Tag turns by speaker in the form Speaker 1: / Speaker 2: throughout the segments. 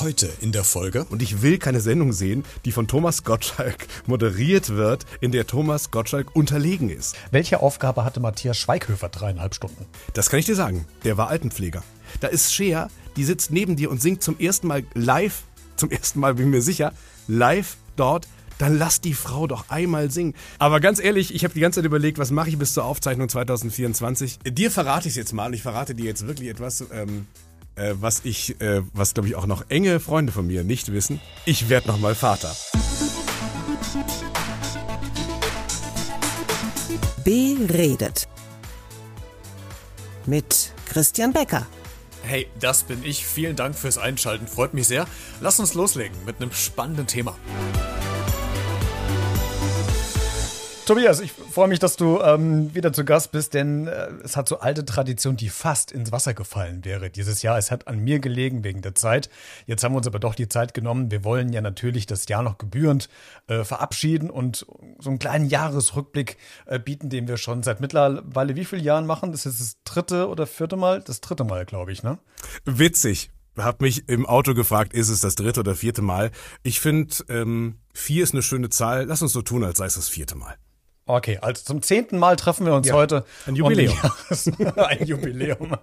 Speaker 1: Heute in der Folge.
Speaker 2: Und ich will keine Sendung sehen, die von Thomas Gottschalk moderiert wird, in der Thomas Gottschalk unterlegen ist.
Speaker 1: Welche Aufgabe hatte Matthias Schweighöfer dreieinhalb Stunden?
Speaker 2: Das kann ich dir sagen. Der war Altenpfleger. Da ist Shea, die sitzt neben dir und singt zum ersten Mal live, zum ersten Mal bin ich mir sicher, live dort dann lass die Frau doch einmal singen. Aber ganz ehrlich, ich habe die ganze Zeit überlegt, was mache ich bis zur Aufzeichnung 2024. Dir verrate ich es jetzt mal und ich verrate dir jetzt wirklich etwas, ähm, äh, was ich, äh, was glaube ich auch noch enge Freunde von mir nicht wissen. Ich werde nochmal Vater.
Speaker 3: Beredet. Mit Christian Becker.
Speaker 4: Hey, das bin ich. Vielen Dank fürs Einschalten. Freut mich sehr. Lass uns loslegen mit einem spannenden Thema.
Speaker 1: Tobias, ich freue mich, dass du ähm, wieder zu Gast bist, denn äh, es hat so alte Tradition, die fast ins Wasser gefallen wäre dieses Jahr. Es hat an mir gelegen wegen der Zeit. Jetzt haben wir uns aber doch die Zeit genommen. Wir wollen ja natürlich das Jahr noch gebührend äh, verabschieden und so einen kleinen Jahresrückblick äh, bieten, den wir schon seit mittlerweile wie vielen Jahren machen? Das ist das dritte oder vierte Mal? Das dritte Mal, glaube ich, ne?
Speaker 2: Witzig habe mich im Auto gefragt, ist es das dritte oder vierte Mal? Ich finde, ähm, vier ist eine schöne Zahl. Lass uns so tun, als sei es das vierte Mal.
Speaker 1: Okay, also zum zehnten Mal treffen wir uns ja, heute.
Speaker 2: Ein Jubiläum.
Speaker 1: Und, ein Jubiläum.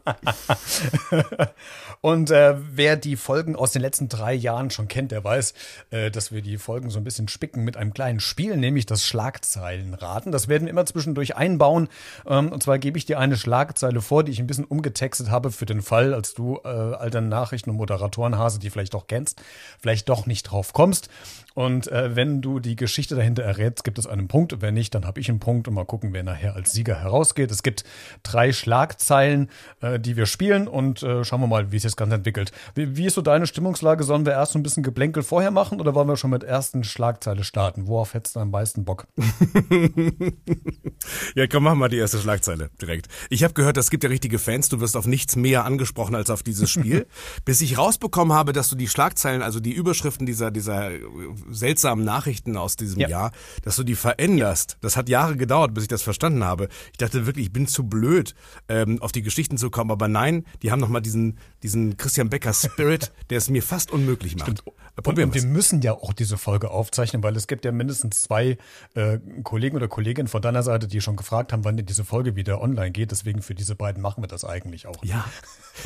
Speaker 1: und äh, wer die Folgen aus den letzten drei Jahren schon kennt, der weiß, äh, dass wir die Folgen so ein bisschen spicken mit einem kleinen Spiel, nämlich das Schlagzeilenraten. Das werden wir immer zwischendurch einbauen. Ähm, und zwar gebe ich dir eine Schlagzeile vor, die ich ein bisschen umgetextet habe für den Fall, als du äh, alter Nachrichten- und Moderatorenhase, die vielleicht doch kennst, vielleicht doch nicht drauf kommst. Und äh, wenn du die Geschichte dahinter errätst, gibt es einen Punkt. Wenn nicht, dann habe ich einen Punkt und mal gucken, wer nachher als Sieger herausgeht. Es gibt drei Schlagzeilen, äh, die wir spielen und äh, schauen wir mal, wie sich das Ganze entwickelt. Wie, wie ist so deine Stimmungslage? Sollen wir erst so ein bisschen Geplänkel vorher machen oder wollen wir schon mit ersten Schlagzeile starten? Worauf hättest du am meisten Bock?
Speaker 2: ja, komm, machen wir die erste Schlagzeile direkt. Ich habe gehört, es gibt ja richtige Fans. Du wirst auf nichts mehr angesprochen als auf dieses Spiel. Bis ich rausbekommen habe, dass du die Schlagzeilen, also die Überschriften dieser, dieser seltsamen Nachrichten aus diesem ja. Jahr, dass du die veränderst. Das hat Jahre gedauert, bis ich das verstanden habe. Ich dachte wirklich, ich bin zu blöd, ähm, auf die Geschichten zu kommen. Aber nein, die haben nochmal diesen, diesen Christian Becker Spirit, der es mir fast unmöglich macht.
Speaker 1: Und, und wir müssen ja auch diese Folge aufzeichnen, weil es gibt ja mindestens zwei äh, Kollegen oder Kolleginnen von deiner Seite, die schon gefragt haben, wann diese Folge wieder online geht. Deswegen für diese beiden machen wir das eigentlich auch.
Speaker 2: Ja,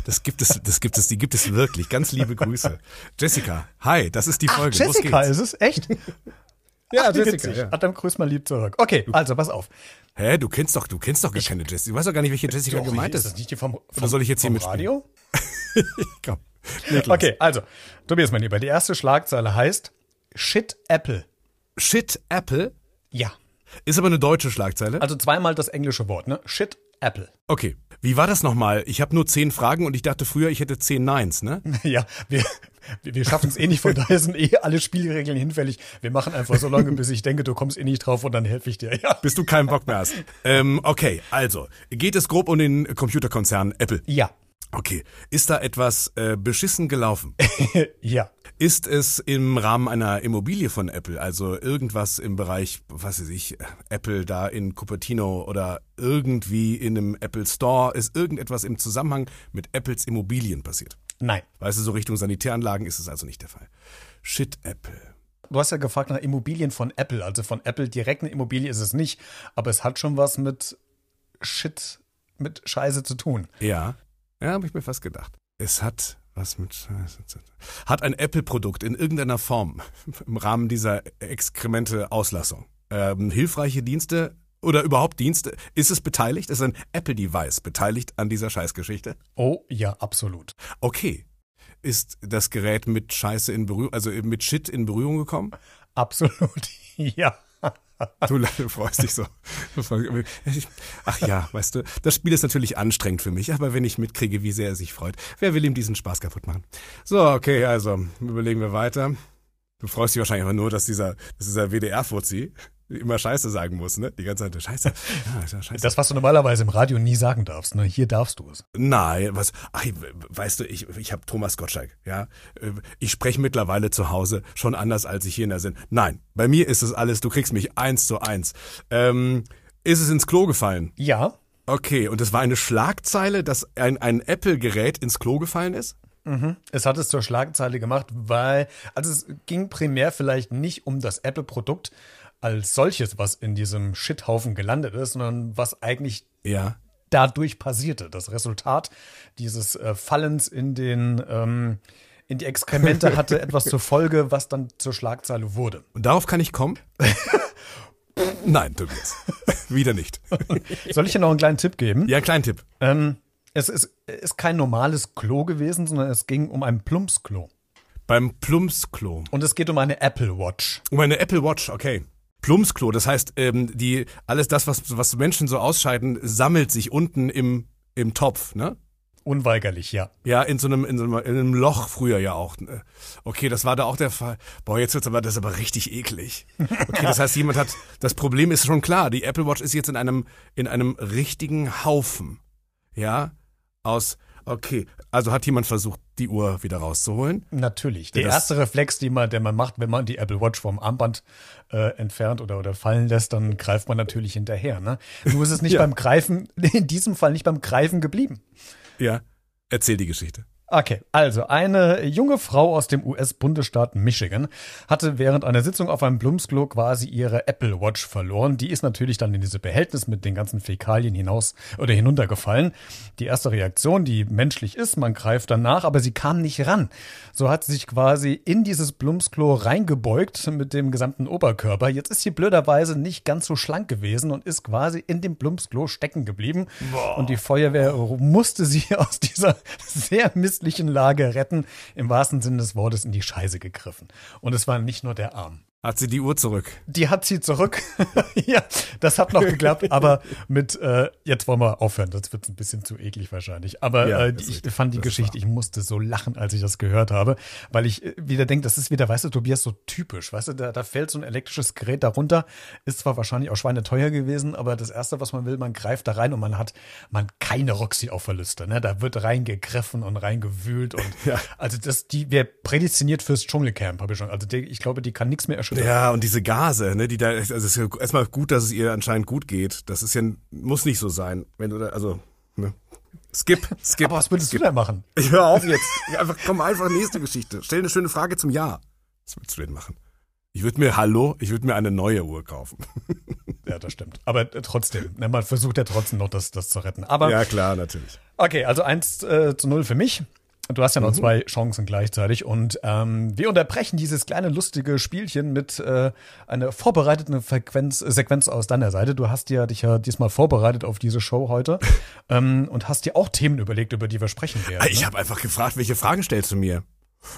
Speaker 2: das gibt es, das gibt es, die gibt es wirklich. Ganz liebe Grüße. Jessica, hi, das ist die Folge.
Speaker 1: Ach, Jessica, ist es echt?
Speaker 2: ja, Ach, Jessica. Ja.
Speaker 1: Adam, grüß mal lieb zurück. Okay, also pass auf.
Speaker 2: Hä, du kennst doch, du kennst doch gar keine Jessica. Du weißt doch gar nicht, welche Jessica doch, gemeint ist.
Speaker 1: Ist das nicht die vom, vom
Speaker 2: Oder soll ich jetzt hier mit Radio?
Speaker 1: Komm. Niklas. Okay, also, Tobias, mein Lieber, die erste Schlagzeile heißt Shit Apple.
Speaker 2: Shit Apple?
Speaker 1: Ja.
Speaker 2: Ist aber eine deutsche Schlagzeile.
Speaker 1: Also zweimal das englische Wort, ne? Shit Apple.
Speaker 2: Okay. Wie war das nochmal? Ich habe nur zehn Fragen und ich dachte früher, ich hätte zehn Nines, ne?
Speaker 1: Ja, wir, wir schaffen es eh nicht, von daher sind eh alle Spielregeln hinfällig. Wir machen einfach so lange, bis ich denke, du kommst eh nicht drauf und dann helfe ich dir. Ja.
Speaker 2: Bis du keinen Bock mehr hast. ähm, okay, also, geht es grob um den Computerkonzern Apple?
Speaker 1: Ja.
Speaker 2: Okay. Ist da etwas äh, beschissen gelaufen?
Speaker 1: ja.
Speaker 2: Ist es im Rahmen einer Immobilie von Apple, also irgendwas im Bereich, was weiß ich, Apple da in Cupertino oder irgendwie in einem Apple Store, ist irgendetwas im Zusammenhang mit Apples Immobilien passiert?
Speaker 1: Nein.
Speaker 2: Weißt du, so Richtung Sanitäranlagen ist es also nicht der Fall. Shit, Apple.
Speaker 1: Du hast ja gefragt nach Immobilien von Apple. Also von Apple direkt eine Immobilie ist es nicht, aber es hat schon was mit Shit, mit Scheiße zu tun.
Speaker 2: Ja, ja, habe ich mir fast gedacht. Es hat was mit Scheiße. Hat ein Apple-Produkt in irgendeiner Form im Rahmen dieser Exkremente-Auslassung ähm, hilfreiche Dienste oder überhaupt Dienste? Ist es beteiligt? Ist ein Apple-Device beteiligt an dieser Scheißgeschichte?
Speaker 1: Oh ja, absolut.
Speaker 2: Okay. Ist das Gerät mit Scheiße in Berührung, also mit Shit in Berührung gekommen?
Speaker 1: Absolut, ja.
Speaker 2: Du, freust dich so. Ach ja, weißt du, das Spiel ist natürlich anstrengend für mich, aber wenn ich mitkriege, wie sehr er sich freut, wer will ihm diesen Spaß kaputt machen? So, okay, also überlegen wir weiter. Du freust dich wahrscheinlich einfach nur, dass dieser, dass dieser WDR-Fuzzi immer Scheiße sagen muss, ne? Die ganze Zeit Scheiße.
Speaker 1: Ja, Scheiße. Das, was du normalerweise im Radio nie sagen darfst, ne? Hier darfst du es.
Speaker 2: Nein, was? Ach, weißt du, ich, ich habe Thomas Gottschalk, ja. Ich spreche mittlerweile zu Hause schon anders, als ich hier in der Sinn. Nein, bei mir ist es alles. Du kriegst mich eins zu eins. Ähm, ist es ins Klo gefallen?
Speaker 1: Ja.
Speaker 2: Okay, und es war eine Schlagzeile, dass ein, ein Apple-Gerät ins Klo gefallen ist?
Speaker 1: Es hat es zur Schlagzeile gemacht, weil, also es ging primär vielleicht nicht um das Apple-Produkt als solches, was in diesem Shithaufen gelandet ist, sondern was eigentlich
Speaker 2: Ja.
Speaker 1: dadurch passierte. Das Resultat dieses äh, Fallens in den ähm, in die Exkremente hatte etwas zur Folge, was dann zur Schlagzeile wurde.
Speaker 2: Und darauf kann ich kommen? Nein, Tobias. Wieder nicht.
Speaker 1: Soll ich dir noch einen kleinen Tipp geben?
Speaker 2: Ja, kleinen Tipp.
Speaker 1: Ähm, es ist, ist kein normales Klo gewesen, sondern es ging um ein Plumpsklo.
Speaker 2: Beim Plumpsklo.
Speaker 1: Und es geht um eine Apple Watch.
Speaker 2: Um eine Apple Watch, okay. Plumpsklo, das heißt, ähm, die, alles das, was, was Menschen so ausscheiden, sammelt sich unten im, im Topf, ne?
Speaker 1: Unweigerlich, ja.
Speaker 2: Ja, in so einem, in so einem, in einem Loch früher ja auch. ne? Okay, das war da auch der Fall. Boah, jetzt wird's aber, das ist aber richtig eklig. Okay, das heißt, jemand hat, das Problem ist schon klar. Die Apple Watch ist jetzt in einem, in einem richtigen Haufen. Ja, aus, okay, also hat jemand versucht, die Uhr wieder rauszuholen.
Speaker 1: Natürlich. Der
Speaker 2: Das-
Speaker 1: erste Reflex, den man, den man macht, wenn man die Apple Watch vom Armband äh, entfernt oder, oder fallen lässt, dann greift man natürlich hinterher. Ne? Nur ist es nicht
Speaker 2: Ja.
Speaker 1: beim Greifen, in diesem Fall nicht beim Greifen geblieben.
Speaker 2: Ja, erzähl die Geschichte.
Speaker 1: Okay, also eine junge Frau aus dem US-Bundesstaat Michigan hatte während einer Sitzung auf einem Blumsklo quasi ihre Apple Watch verloren. Die ist natürlich dann in diese Behältnis mit den ganzen Fäkalien hinaus oder hinuntergefallen. Die erste Reaktion, die menschlich ist, man greift danach, aber sie kam nicht ran. So hat sie sich quasi in dieses Blumsklo reingebeugt mit dem gesamten Oberkörper. Jetzt ist sie blöderweise nicht ganz so schlank gewesen und ist quasi in dem Blumsklo stecken geblieben. Und die Feuerwehr musste sie aus dieser sehr misslichen Lage retten, im wahrsten Sinne des Wortes in die Scheiße gegriffen. Und es war nicht nur der Arm.
Speaker 2: Hat sie die Uhr zurück?
Speaker 1: Die hat sie zurück. ja, das hat noch geklappt, aber mit, äh, jetzt wollen wir aufhören, das wird ein bisschen zu eklig wahrscheinlich. Aber
Speaker 2: Ja,
Speaker 1: äh, ich
Speaker 2: richtig.
Speaker 1: fand die Geschichte, ich musste so lachen, als ich das gehört habe, weil ich äh, wieder denke, das ist wieder, weißt du, Tobias, so typisch. Weißt du, da, da fällt so ein elektrisches Gerät darunter, ist zwar wahrscheinlich auch schweineteuer gewesen, aber das Erste, was man will, man greift da rein und man hat man keine Roxy auf Verluste. Ne? Da wird reingegriffen und reingewühlt und also das, die wäre prädestiniert fürs Dschungelcamp, habe ich schon. Also die, ich glaube, die kann nichts mehr erschüttern.
Speaker 2: Ja, und diese Gase, ne, die da, also es ist ja erstmal gut, dass es ihr anscheinend gut geht. Das ist ja, muss nicht so sein. Wenn du da, also, ne. Skip, skip.
Speaker 1: Aber was würdest du denn machen?
Speaker 2: Hör auf jetzt. Einfach, komm, einfach nächste Geschichte. Stell eine schöne Frage zum Ja. Was würdest du denn machen? Ich würde mir, hallo, ich würde mir eine neue Uhr kaufen.
Speaker 1: Ja, das stimmt. Aber äh, trotzdem, ne, man versucht ja trotzdem noch, das, das zu retten. Aber
Speaker 2: Ja, klar, natürlich.
Speaker 1: okay, also 1 äh, zu 0 für mich. Du hast ja noch
Speaker 2: Mhm.
Speaker 1: zwei Chancen gleichzeitig und ähm, wir unterbrechen dieses kleine lustige Spielchen mit äh, einer vorbereiteten Frequenz, Sequenz aus deiner Seite. Du hast ja dich ja diesmal vorbereitet auf diese Show heute ähm, und hast dir auch Themen überlegt, über die wir sprechen werden.
Speaker 2: Ich
Speaker 1: ne?
Speaker 2: habe einfach gefragt, welche Fragen stellst du mir?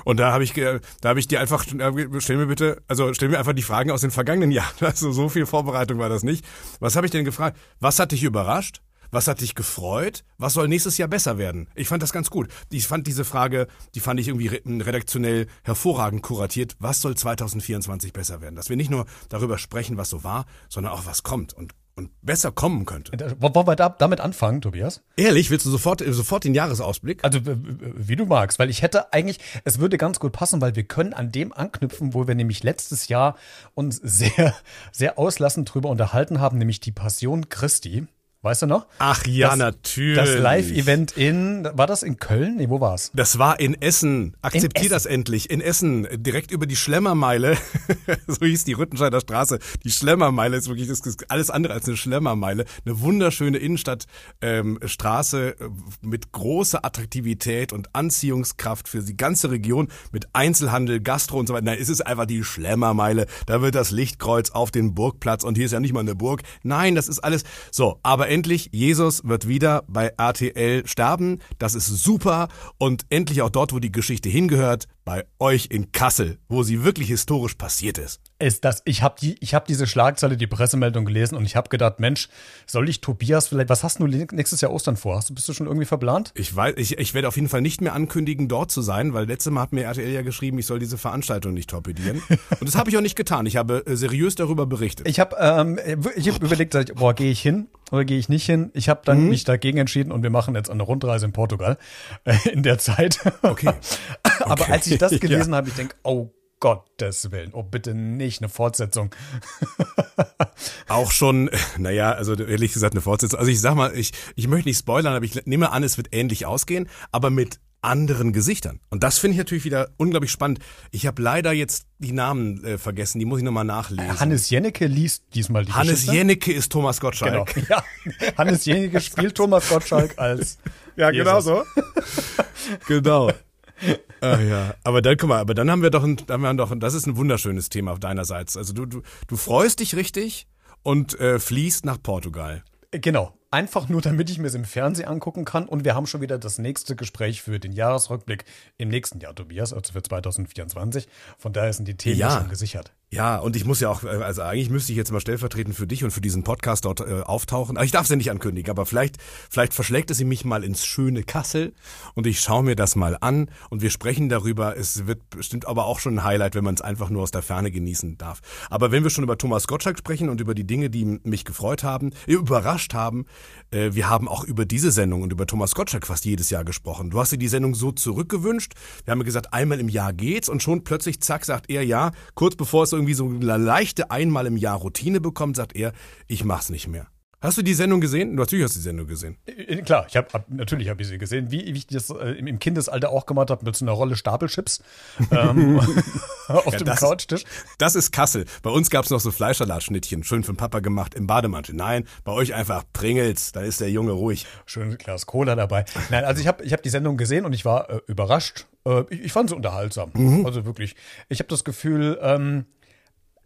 Speaker 2: Und da habe ich, da habe ich dir einfach, äh, stell mir bitte, also stell mir einfach die Fragen aus den vergangenen Jahren. Also so viel Vorbereitung war das nicht. Was habe ich denn gefragt? Was hat dich überrascht? Was hat dich gefreut? Was soll nächstes Jahr besser werden? Ich fand das ganz gut. Ich fand diese Frage, die fand ich irgendwie re- redaktionell hervorragend kuratiert. Was soll 2024 besser werden? Dass wir nicht nur darüber sprechen, was so war, sondern auch was kommt und, und besser kommen könnte.
Speaker 1: Wollen wir da, damit anfangen, Tobias?
Speaker 2: Ehrlich, willst du sofort, sofort den Jahresausblick?
Speaker 1: Also wie du magst, weil ich hätte eigentlich, es würde ganz gut passen, weil wir können an dem anknüpfen, wo wir nämlich letztes Jahr uns sehr, sehr auslassend drüber unterhalten haben, nämlich die Passion Christi. Weißt du noch?
Speaker 2: Ach ja,
Speaker 1: das,
Speaker 2: natürlich.
Speaker 1: Das Live-Event in, war das in Köln? Nee, wo war's?
Speaker 2: Das war in Essen. Akzeptier
Speaker 1: Essen.
Speaker 2: das endlich. In Essen, direkt über die Schlemmermeile. so hieß die Rüttenscheider Straße. Die Schlemmermeile ist wirklich ist alles andere als eine Schlemmermeile. Eine wunderschöne Innenstadtstraße ähm, äh, mit großer Attraktivität und Anziehungskraft für die ganze Region mit Einzelhandel, Gastro und so weiter. Nein, es ist einfach die Schlemmermeile. Da wird das Lichtkreuz auf den Burgplatz und hier ist ja nicht mal eine Burg. Nein, das ist alles so. Aber endlich, Jesus wird wieder bei RTL sterben. Das ist super. Und endlich auch dort, wo die Geschichte hingehört, bei euch in Kassel, wo sie wirklich historisch passiert ist.
Speaker 1: Ist das, ich habe die, ich habe diese Schlagzeile, die Pressemeldung gelesen und ich habe gedacht, Mensch, soll ich Tobias vielleicht, was hast du nächstes Jahr Ostern vor? Hast du, bist du schon irgendwie verplant?
Speaker 2: Ich weiß, ich, ich werde auf jeden Fall nicht mehr ankündigen, dort zu sein, weil letztes Mal hat mir RTL ja geschrieben, ich soll diese Veranstaltung nicht torpedieren. Und das habe ich auch nicht getan. Ich habe äh, seriös darüber berichtet.
Speaker 1: Ich habe ähm, ich hab überlegt, boah, gehe ich hin oder gehe ich nicht hin? Ich habe dann mich dagegen entschieden und wir machen jetzt eine Rundreise in Portugal äh, in der Zeit.
Speaker 2: Okay.
Speaker 1: Aber als ich das
Speaker 2: Ja.
Speaker 1: gelesen habe, ich denk, oh Gottes Willen. Oh, bitte nicht eine Fortsetzung.
Speaker 2: Auch schon, naja, also ehrlich gesagt eine Fortsetzung. Also ich sag mal, ich, ich möchte nicht spoilern, aber ich nehme an, es wird ähnlich ausgehen, aber mit anderen Gesichtern. Und das finde ich natürlich wieder unglaublich spannend. Ich habe leider jetzt die Namen äh, vergessen, die muss ich nochmal nachlesen.
Speaker 1: Hannes Jennecke liest diesmal die
Speaker 2: Hannes
Speaker 1: Geschichte.
Speaker 2: Jennecke ist Thomas Gottschalk.
Speaker 1: Genau. Ja. Hannes Jennecke spielt Thomas Gottschalk als
Speaker 2: Ja, genau
Speaker 1: Jesus.
Speaker 2: so. genau. Ach ja, aber dann guck mal, aber dann haben wir doch ein, dann haben wir doch, das ist ein wunderschönes Thema auf deinerseits. Also du, du, du freust dich richtig und äh, fließt nach Portugal.
Speaker 1: Genau. Einfach nur, damit ich mir es im Fernsehen angucken kann. Und wir haben schon wieder das nächste Gespräch für den Jahresrückblick im nächsten Jahr, Tobias, also für 2024. Von daher sind die Themen
Speaker 2: Ja.
Speaker 1: schon gesichert.
Speaker 2: Ja, und ich muss ja auch, äh, also eigentlich müsste ich jetzt mal stellvertretend für dich und für diesen Podcast dort äh, auftauchen. Aber ich darf es ja nicht ankündigen, aber vielleicht, vielleicht verschlägt es mich mal ins schöne Kassel und ich schaue mir das mal an und wir sprechen darüber. Es wird bestimmt aber auch schon ein Highlight, wenn man es einfach nur aus der Ferne genießen darf. Aber wenn wir schon über Thomas Gottschalk sprechen und über die Dinge, die mich gefreut haben, äh, überrascht haben, äh, wir haben auch über diese Sendung und über Thomas Gottschalk fast jedes Jahr gesprochen. Du hast dir die Sendung so zurückgewünscht. Wir haben gesagt, einmal im Jahr geht's und schon plötzlich, zack, sagt er ja, kurz bevor es irgendwie so eine leichte einmal im Jahr Routine bekommt, sagt er, ich mach's nicht mehr. Hast du die Sendung gesehen? Natürlich hast du die Sendung gesehen.
Speaker 1: Äh, Klar, ich hab, natürlich habe ich sie gesehen, wie, ich das äh, im, Kindesalter auch gemacht habe mit so einer Rolle Stapelchips ähm, auf dem
Speaker 2: das-
Speaker 1: Couchtisch.
Speaker 2: Das ist Kassel. Bei uns gab's noch so Fleischsalatschnittchen, schön von Papa gemacht im Bademantel. Nein, bei euch einfach Pringels, dann ist der Junge ruhig.
Speaker 1: Schön Glas Cola dabei. Nein, also ich habe ich hab die Sendung gesehen und ich war äh, überrascht. Äh, ich, ich fand sie unterhaltsam. Also wirklich. Ich habe das Gefühl, ähm,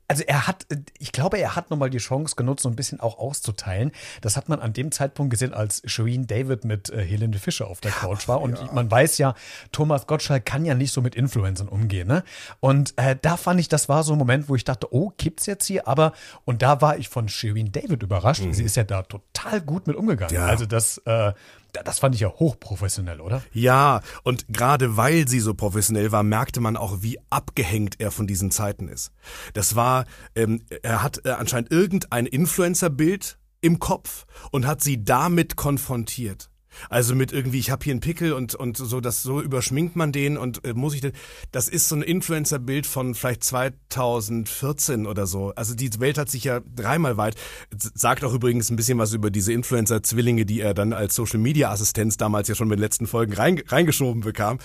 Speaker 1: also er hat, ich glaube, er hat nochmal die Chance genutzt, so ein bisschen auch auszuteilen. Das hat man an dem Zeitpunkt gesehen, als Shireen David mit äh, Helene Fischer auf der Couch war. Und man weiß ja, Thomas Gottschalk kann ja nicht so mit Influencern umgehen. Ne? Und äh, da fand ich, das war so ein Moment, wo ich dachte, oh, kippt's jetzt hier? Aber, und da war ich von Shireen David überrascht. Sie ist ja da total gut mit umgegangen.
Speaker 2: Ja.
Speaker 1: Also das, äh, das fand ich ja hochprofessionell, oder?
Speaker 2: Ja, und gerade weil sie so professionell war, merkte man auch, wie abgehängt er von diesen Zeiten ist. Das war, ähm, er hat äh, anscheinend irgendein Influencer-Bild im Kopf und hat sie damit konfrontiert. Also mit irgendwie, ich habe hier einen Pickel und und so, das so überschminkt man den und äh, muss ich denn? Das ist so ein Influencer-Bild von vielleicht 2014 oder so. Also die Welt hat sich ja dreimal weit. Sagt auch übrigens ein bisschen was über diese Influencer-Zwillinge, die er dann als Social-Media-Assistenz damals ja schon mit den letzten Folgen rein, reingeschoben bekam.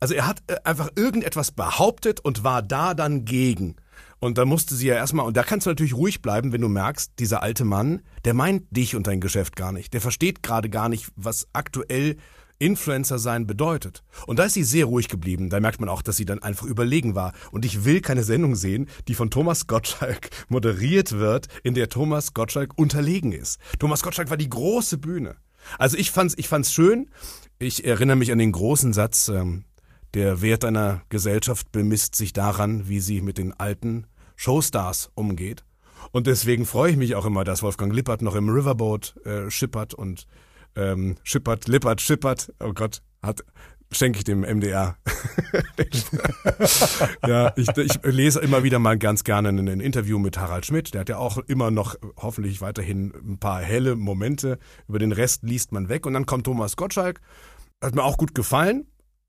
Speaker 2: Also er hat äh, einfach irgendetwas behauptet und war da dann gegen. Und da musste sie ja erstmal, und da kannst du natürlich ruhig bleiben, wenn du merkst, dieser alte Mann, der meint dich und dein Geschäft gar nicht. Der versteht gerade gar nicht, was aktuell Influencer sein bedeutet. Und da ist sie sehr ruhig geblieben. Da merkt man auch, dass sie dann einfach überlegen war. Und ich will keine Sendung sehen, die von Thomas Gottschalk moderiert wird, in der Thomas Gottschalk unterlegen ist. Thomas Gottschalk war die große Bühne. Also ich fand's, ich fand's schön. Ich erinnere mich an den großen Satz, ähm, der Wert einer Gesellschaft bemisst sich daran, wie sie mit den alten Showstars umgeht. Und deswegen freue ich mich auch immer, dass Wolfgang Lippert noch im Riverboat äh, schippert und ähm, schippert, lippert, schippert. Oh Gott, hat schenke ich dem MDR. ja, ich, ich lese immer wieder mal ganz gerne ein, ein Interview mit Harald Schmidt. Der hat ja auch immer noch hoffentlich weiterhin ein paar helle Momente. Über den Rest liest man weg. Und dann kommt Thomas Gottschalk. Hat mir auch gut gefallen.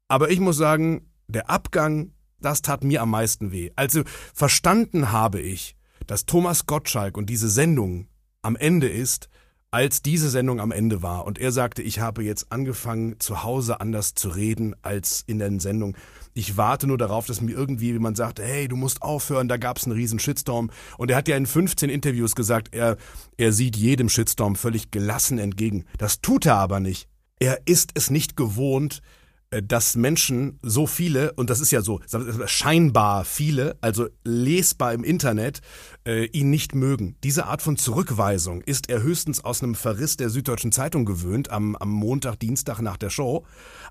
Speaker 2: Aber ich muss sagen, der Abgang, das tat mir am meisten weh. Also verstanden habe ich, dass Thomas Gottschalk und diese Sendung am Ende ist, als diese Sendung am Ende war. Und er sagte, ich habe jetzt angefangen, zu Hause anders zu reden als in der Sendung. Ich warte nur darauf, dass mir irgendwie jemand sagt, hey, du musst aufhören, da gab es einen riesen Shitstorm. Und er hat ja in 15 Interviews gesagt, er, er sieht jedem Shitstorm völlig gelassen entgegen. Das tut er aber nicht. Er ist es nicht gewohnt, dass Menschen so viele, und das ist ja so scheinbar viele, also lesbar im Internet, äh, ihn nicht mögen. Diese Art von Zurückweisung ist er höchstens aus einem Verriss der Süddeutschen Zeitung gewöhnt, am, am Montag, Dienstag nach der Show,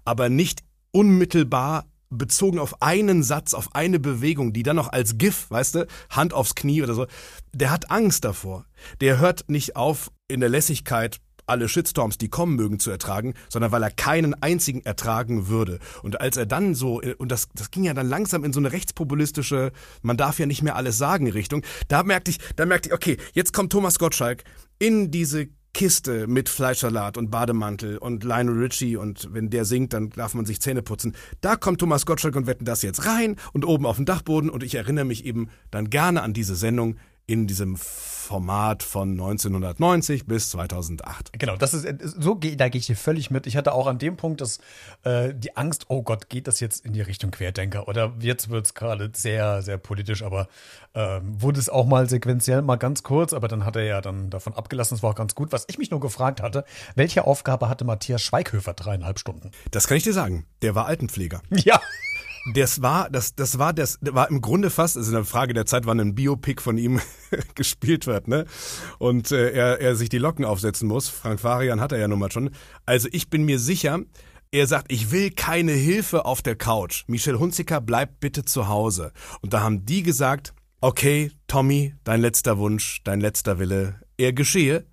Speaker 2: aber nicht unmittelbar bezogen auf einen Satz, auf eine Bewegung, die dann noch als GIF, weißt du, Hand aufs Knie oder so, der hat Angst davor. Der hört nicht auf, in der Lässigkeit alle Shitstorms, die kommen mögen, zu ertragen, sondern weil er keinen einzigen ertragen würde. Und als er dann so, und das, das ging ja dann langsam in so eine rechtspopulistische, man darf ja nicht mehr alles sagen Richtung, da merkte ich, da merkte ich, okay, jetzt kommt Thomas Gottschalk in diese Kiste mit Fleischsalat und Bademantel und Lionel Richie und wenn der singt, dann darf man sich Zähne putzen. Da kommt Thomas Gottschalk und wetten das jetzt rein und oben auf dem Dachboden und ich erinnere mich eben dann gerne an diese Sendung in diesem Format von 1990 bis 2008.
Speaker 1: Genau, das ist so da gehe ich hier völlig mit. Ich hatte auch an dem Punkt das äh, die Angst, oh Gott, geht das jetzt in die Richtung Querdenker oder jetzt wird es gerade sehr sehr politisch, aber äh, wurde es auch mal sequenziell mal ganz kurz, aber dann hat er ja dann davon abgelassen, es war auch ganz gut. Was ich mich nur gefragt hatte, welche Aufgabe hatte Matthias Schweighöfer dreieinhalb Stunden?
Speaker 2: Das kann ich dir sagen. Der war Altenpfleger.
Speaker 1: Ja.
Speaker 2: Das war, das, das war, das war im Grunde fast, also eine Frage der Zeit, wann ein Biopic von ihm gespielt wird, ne? Und äh, er, er sich die Locken aufsetzen muss. Frank Farian hat er ja nun mal schon. Also ich bin mir sicher, er sagt, ich will keine Hilfe auf der Couch. Michel Hunziker bleibt bitte zu Hause. Und da haben die gesagt, okay, Tommy, dein letzter Wunsch, dein letzter Wille, er geschehe.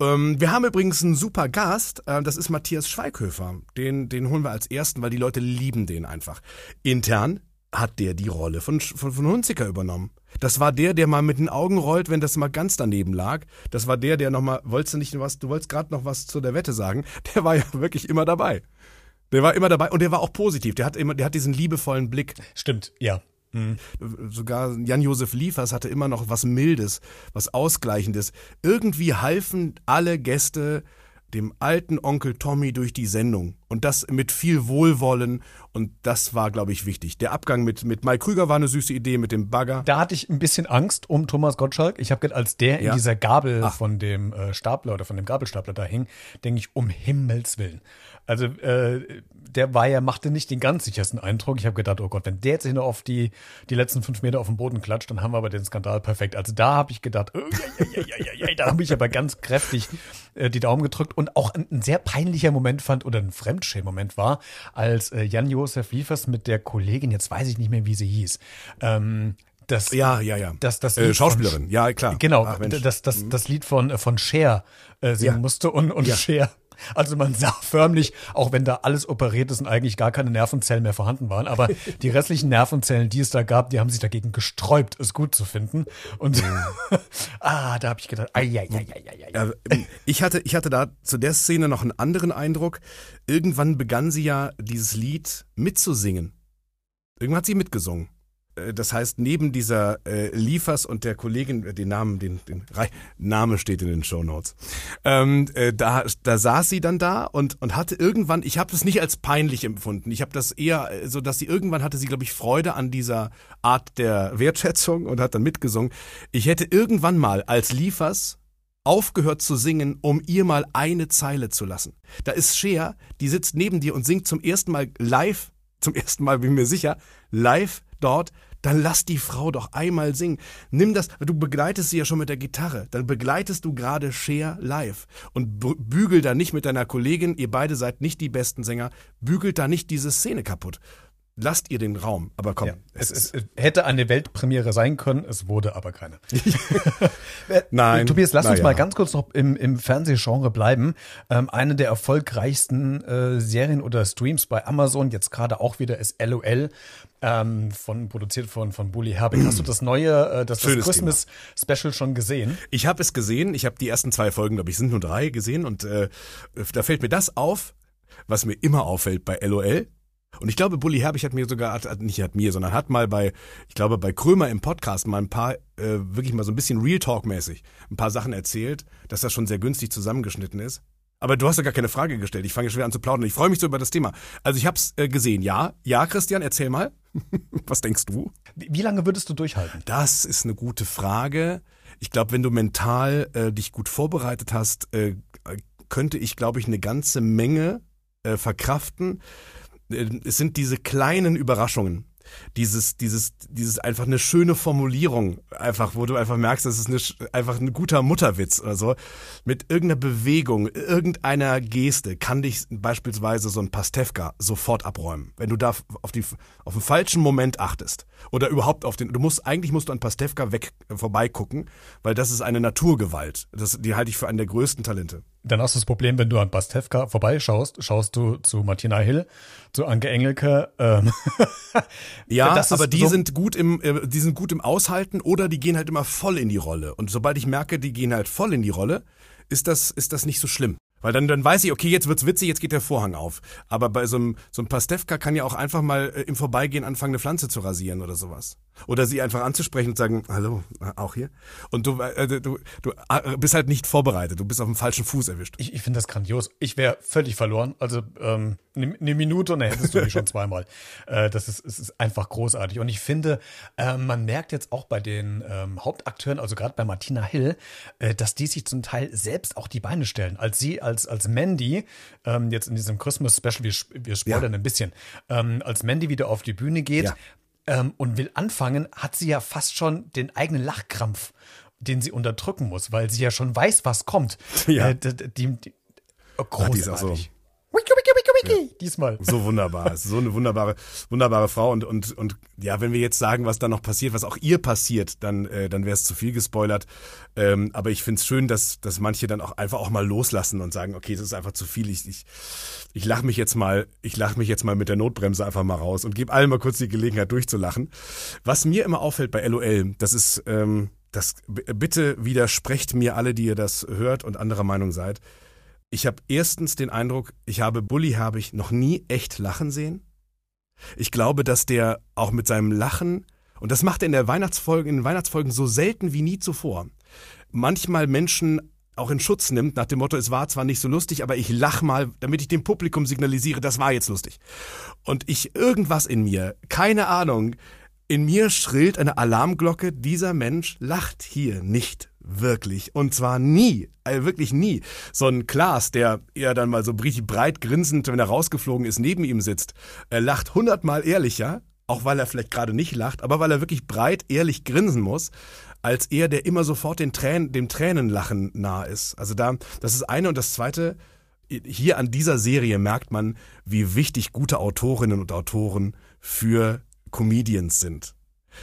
Speaker 2: Ähm, wir haben übrigens einen super Gast, äh, das ist Matthias Schweighöfer. Den, den holen wir als ersten, weil die Leute lieben den einfach. Intern hat der die Rolle von, von, von Hunziker übernommen. Das war der, der mal mit den Augen rollt, wenn das mal ganz daneben lag. Das war der, der nochmal, wolltest du nicht was, du wolltest gerade noch was zu der Wette sagen. Der war ja wirklich immer dabei. Der war immer dabei und der war auch positiv. Der hat immer, der hat diesen liebevollen Blick.
Speaker 1: Stimmt, ja.
Speaker 2: Mhm. Sogar Jan-Josef Liefers hatte immer noch was Mildes, was Ausgleichendes. Irgendwie halfen alle Gäste dem alten Onkel Tommy durch die Sendung. Und das mit viel Wohlwollen. Und das war, glaube ich, wichtig. Der Abgang mit, mit Mike Krüger war eine süße Idee mit dem Bagger.
Speaker 1: Da hatte ich ein bisschen Angst um Thomas Gottschalk. Ich habe gedacht, als der in dieser Gabel Ach. von dem äh, Stapler oder von dem Gabelstapler da hing, denke ich, um Himmels Willen. Also äh, der war ja, machte nicht den ganz sichersten Eindruck. Ich habe gedacht, oh Gott, wenn der jetzt hier noch auf die, die letzten fünf Meter auf den Boden klatscht, dann haben wir aber den Skandal perfekt. Also da habe ich gedacht, oh, ja, ja, ja, ja, ja, da habe ich aber ganz kräftig äh, die Daumen gedrückt und auch ein, ein sehr peinlicher Moment fand oder ein Fremdschämen-Moment war, als äh, Jan-Josef Liefers mit der Kollegin, jetzt weiß ich nicht mehr, wie sie hieß, ähm, das,
Speaker 2: ja, ja, ja.
Speaker 1: Das, das
Speaker 2: äh, Schauspielerin, von, ja, klar.
Speaker 1: Genau, Ach, das, das, mhm. das Lied von, äh, von Cher äh, singen ja. musste und, und ja. Cher also man sah förmlich, auch wenn da alles operiert ist und eigentlich gar keine Nervenzellen mehr vorhanden waren, aber die restlichen Nervenzellen, die es da gab, die haben sich dagegen gesträubt, es gut zu finden. Und ah, da habe ich gedacht, ai, ai, ai, ai, ai. Ja,
Speaker 2: ich hatte, ich hatte da zu der Szene noch einen anderen Eindruck. Irgendwann begann sie ja dieses Lied mitzusingen. Irgendwann hat sie mitgesungen. Äh, das heißt, neben dieser äh, Liefers und der Kollegin, äh, den Namen, den, den Re Name steht in den Show Notes. Ähm, äh, da, da saß sie dann da und und hatte irgendwann, ich habe das nicht als peinlich empfunden. Ich habe das eher äh, so, dass sie irgendwann hatte sie, glaube ich, Freude an dieser Art der Wertschätzung und hat dann mitgesungen. Ich hätte irgendwann mal als Liefers aufgehört zu singen, um ihr mal eine Zeile zu lassen. Da ist Shea, die sitzt neben dir und singt zum ersten Mal live, zum ersten Mal bin mir sicher, live dort dann lass die Frau doch einmal singen. Nimm das, du begleitest sie ja schon mit der Gitarre, dann begleitest du gerade Cher live und bügel da nicht mit deiner Kollegin, ihr beide seid nicht die besten Sänger, bügelt da nicht diese Szene kaputt. Lasst ihr den Raum, aber komm. Ja,
Speaker 1: es, es, es, hätte eine Weltpremiere sein können, es wurde aber keine.
Speaker 2: Nein.
Speaker 1: Tobias, lass uns ja. mal ganz kurz noch im, im Fernsehgenre bleiben. Ähm, eine der erfolgreichsten äh, Serien oder Streams bei Amazon, jetzt gerade auch wieder, ist LOL, ähm, von, produziert von, von Bully Herbig. Hast du das neue, äh, das, das Christmas Thema. Special schon gesehen?
Speaker 2: Ich habe es gesehen. Ich habe die ersten zwei Folgen, glaube ich, sind nur drei gesehen und äh, da fällt mir das auf, was mir immer auffällt bei LOL und ich glaube, Bully Herbig hat mir sogar, hat, nicht hat mir, sondern hat mal bei, ich glaube, bei Krömer im Podcast mal ein paar, äh, wirklich mal so ein bisschen Real Talk-mäßig, ein paar Sachen erzählt, dass das schon sehr günstig zusammengeschnitten ist. Aber du hast ja gar keine Frage gestellt. Ich fange schwer an zu plaudern. Ich freue mich so über das Thema. Also ich habe es äh, gesehen. Ja, ja, Christian, erzähl mal. Was denkst du?
Speaker 1: Wie lange würdest du durchhalten?
Speaker 2: Das ist eine gute Frage. Ich glaube, wenn du mental äh, dich gut vorbereitet hast, äh, könnte ich, glaube ich, eine ganze Menge äh, verkraften. Äh, es sind diese kleinen Überraschungen. Dieses, dieses, dieses einfach eine schöne Formulierung, einfach, wo du einfach merkst, das ist eine, einfach ein guter Mutterwitz oder so. Mit irgendeiner Bewegung, irgendeiner Geste kann dich beispielsweise so ein Pastewka sofort abräumen. Wenn du da auf die, auf den falschen Moment achtest. Oder überhaupt auf den, du musst, eigentlich musst du an Pastewka weg, äh, vorbeigucken, weil das ist eine Naturgewalt. Das, die halte ich für einen der größten Talente.
Speaker 1: Dann hast du das Problem, wenn du an Bastevka vorbeischaust, schaust du zu Martina Hill, zu Anke Engelke. Ähm.
Speaker 2: ja, aber die so sind gut im, äh, die sind gut im Aushalten oder die gehen halt immer voll in die Rolle. Und sobald ich merke, die gehen halt voll in die Rolle, ist das, ist das nicht so schlimm. Weil dann, dann weiß ich, okay, jetzt wird's witzig, jetzt geht der Vorhang auf. Aber bei so einem, so einem Pastewka kann ja auch einfach mal äh, im Vorbeigehen anfangen, eine Pflanze zu rasieren oder sowas. Oder sie einfach anzusprechen und sagen, hallo, äh, auch hier? Und du, äh, du, du äh, bist halt nicht vorbereitet, du bist auf dem falschen Fuß erwischt.
Speaker 1: Ich, ich finde das grandios. Ich wäre völlig verloren. Also ähm, eine ne Minute und dann hättest du mich schon zweimal. Äh, das ist, es ist einfach großartig. Und ich finde, äh, man merkt jetzt auch bei den ähm, Hauptakteuren, also gerade bei Martina Hill, äh, dass die sich zum Teil selbst auch die Beine stellen. Als sie als, als Mandy, ähm, jetzt in diesem Christmas Special, wir, wir spoilern
Speaker 2: Ja.
Speaker 1: ein bisschen, ähm, als Mandy wieder auf die Bühne geht
Speaker 2: Ja.
Speaker 1: Ähm, und will anfangen, hat sie ja fast schon den eigenen Lachkrampf, den sie unterdrücken muss, weil sie ja schon weiß, was kommt.
Speaker 2: Ja.
Speaker 1: Äh, die, die, oh,
Speaker 2: Ach, die ist auch so-
Speaker 1: wiki, wiki. Diesmal.
Speaker 2: So wunderbar. Es ist so eine wunderbare, wunderbare Frau. Und, und, und ja, wenn wir jetzt sagen, was da noch passiert, was auch ihr passiert, dann, äh, dann wäre es zu viel gespoilert. Ähm, aber ich finde es schön, dass, dass manche dann auch einfach auch mal loslassen und sagen, okay, das ist einfach zu viel. Ich, ich, ich lache mich jetzt mal, ich lache mich jetzt mal mit der Notbremse einfach mal raus und gebe allen mal kurz die Gelegenheit durchzulachen. Was mir immer auffällt bei LOL, das ist, ähm, das bitte widersprecht mir alle, die ihr das hört und anderer Meinung seid. Ich habe erstens den Eindruck, ich habe Bully habe ich noch nie echt lachen sehen. Ich glaube, dass der auch mit seinem Lachen und das macht er in der Weihnachtsfolge in den Weihnachtsfolgen so selten wie nie zuvor. Manchmal Menschen auch in Schutz nimmt nach dem Motto, es war zwar nicht so lustig, aber ich lach mal, damit ich dem Publikum signalisiere, das war jetzt lustig. Und ich irgendwas in mir, keine Ahnung, in mir schrillt eine Alarmglocke, dieser Mensch lacht hier nicht wirklich. Und zwar nie, also wirklich nie. So ein Klaas, der eher dann mal so breit grinsend, wenn er rausgeflogen ist, neben ihm sitzt, er lacht hundertmal ehrlicher, auch weil er vielleicht gerade nicht lacht, aber weil er wirklich breit ehrlich grinsen muss, als er, der immer sofort den Tränen, dem Tränenlachen nah ist. Also da, das ist eine und das zweite, hier an dieser Serie merkt man, wie wichtig gute Autorinnen und Autoren für Comedians sind.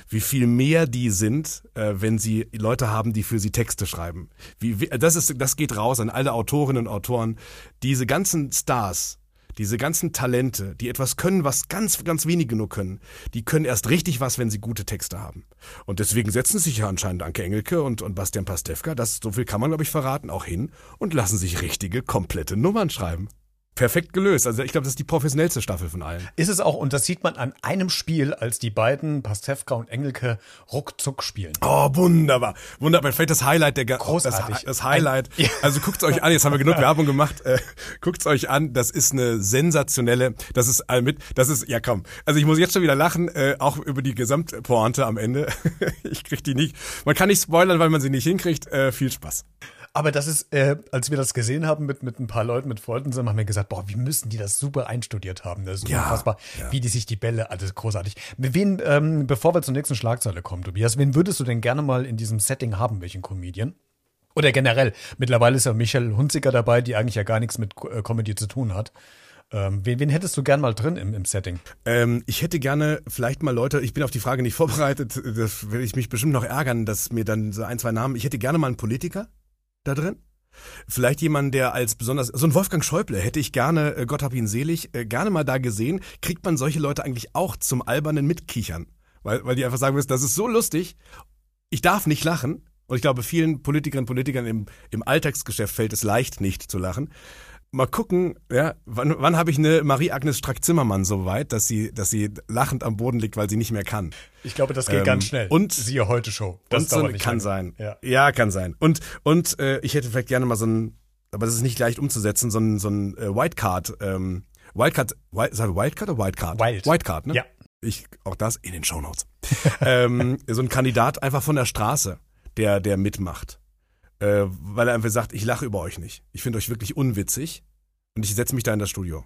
Speaker 2: Wie viel mehr die sind, äh, wenn sie Leute haben, die für sie Texte schreiben. Wie, wie, das, ist, das geht raus an alle Autorinnen und Autoren. Diese ganzen Stars, diese ganzen Talente, die etwas können, was ganz, ganz wenige nur können, die können erst richtig was, wenn sie gute Texte haben. Und deswegen setzen sich ja anscheinend Anke Engelke und, und Bastian Pastewka, das, so viel kann man, glaube ich, verraten, auch hin und lassen sich richtige, komplette Nummern schreiben. Perfekt gelöst. Also ich glaube, das ist die professionellste Staffel von allen.
Speaker 1: Ist es auch, und das sieht man an einem Spiel, als die beiden, Pastewka und Engelke, ruckzuck spielen.
Speaker 2: Oh, wunderbar. Wunderbar. Vielleicht das Highlight der
Speaker 1: Großartig.
Speaker 2: Das, das Highlight.
Speaker 1: Ein-
Speaker 2: Also guckt's euch an. Jetzt haben wir genug Werbung gemacht. Äh, guckt's euch an. Das ist eine sensationelle. Das ist all mit. Das ist ja komm. Also ich muss jetzt schon wieder lachen. Äh, auch über die Gesamtpointe am Ende. ich krieg die nicht. Man kann nicht spoilern, weil man sie nicht hinkriegt. Äh, viel Spaß.
Speaker 1: Aber das ist, äh, als wir das gesehen haben mit, mit ein paar Leuten, mit Freunden, haben wir gesagt, boah, wie müssen die das super einstudiert haben. Das ist
Speaker 2: Ja,
Speaker 1: unfassbar,
Speaker 2: ja.
Speaker 1: wie die sich die Bälle, alles großartig. Mit wen, ähm, bevor wir zur nächsten Schlagzeile kommen, Tobias, wen würdest du denn gerne mal in diesem Setting haben, welchen Comedian? Oder generell, mittlerweile ist ja Michael Hunziker dabei, die eigentlich ja gar nichts mit äh, Comedy zu tun hat. Ähm, wen, wen hättest du gern mal drin im, im Setting?
Speaker 2: Ähm, ich hätte gerne vielleicht mal Leute, ich bin auf die Frage nicht vorbereitet, das will ich mich bestimmt noch ärgern, dass mir dann so ein, zwei Namen, ich hätte gerne mal einen Politiker da drin. Vielleicht jemand, der als besonders, so ein Wolfgang Schäuble hätte ich gerne, äh, Gott hab ihn selig, äh, gerne mal da gesehen. Kriegt man solche Leute eigentlich auch zum albernen Mitkichern? Weil, weil die einfach sagen müssen, das ist so lustig, ich darf nicht lachen. Und ich glaube, vielen Politikerinnen und Politikern im, im Alltagsgeschäft fällt es leicht, nicht zu lachen. Mal gucken, ja, wann, wann habe ich eine Marie-Agnes Strack-Zimmermann so weit, dass sie, dass sie lachend am Boden liegt, weil sie nicht mehr kann.
Speaker 1: Ich glaube, das geht
Speaker 2: Ähm,
Speaker 1: ganz schnell.
Speaker 2: und-
Speaker 1: siehe heute Show. Das
Speaker 2: so,
Speaker 1: nicht
Speaker 2: kann
Speaker 1: lange.
Speaker 2: sein.
Speaker 1: Ja.
Speaker 2: ja, kann sein. Und, und äh, ich hätte vielleicht gerne mal so ein, aber das ist nicht leicht umzusetzen, so ein, so ein äh, Wildcard, ähm, Wildcard, Wild, sagen Wildcard oder Wildcard?
Speaker 1: Wild.
Speaker 2: Wildcard, ne?
Speaker 1: Ja.
Speaker 2: Ich, auch das in den Shownotes. ähm, so ein Kandidat einfach von der Straße, der, der mitmacht. Äh, weil er einfach sagt, ich lache über euch nicht. Ich finde euch wirklich unwitzig und ich setze mich da in das Studio.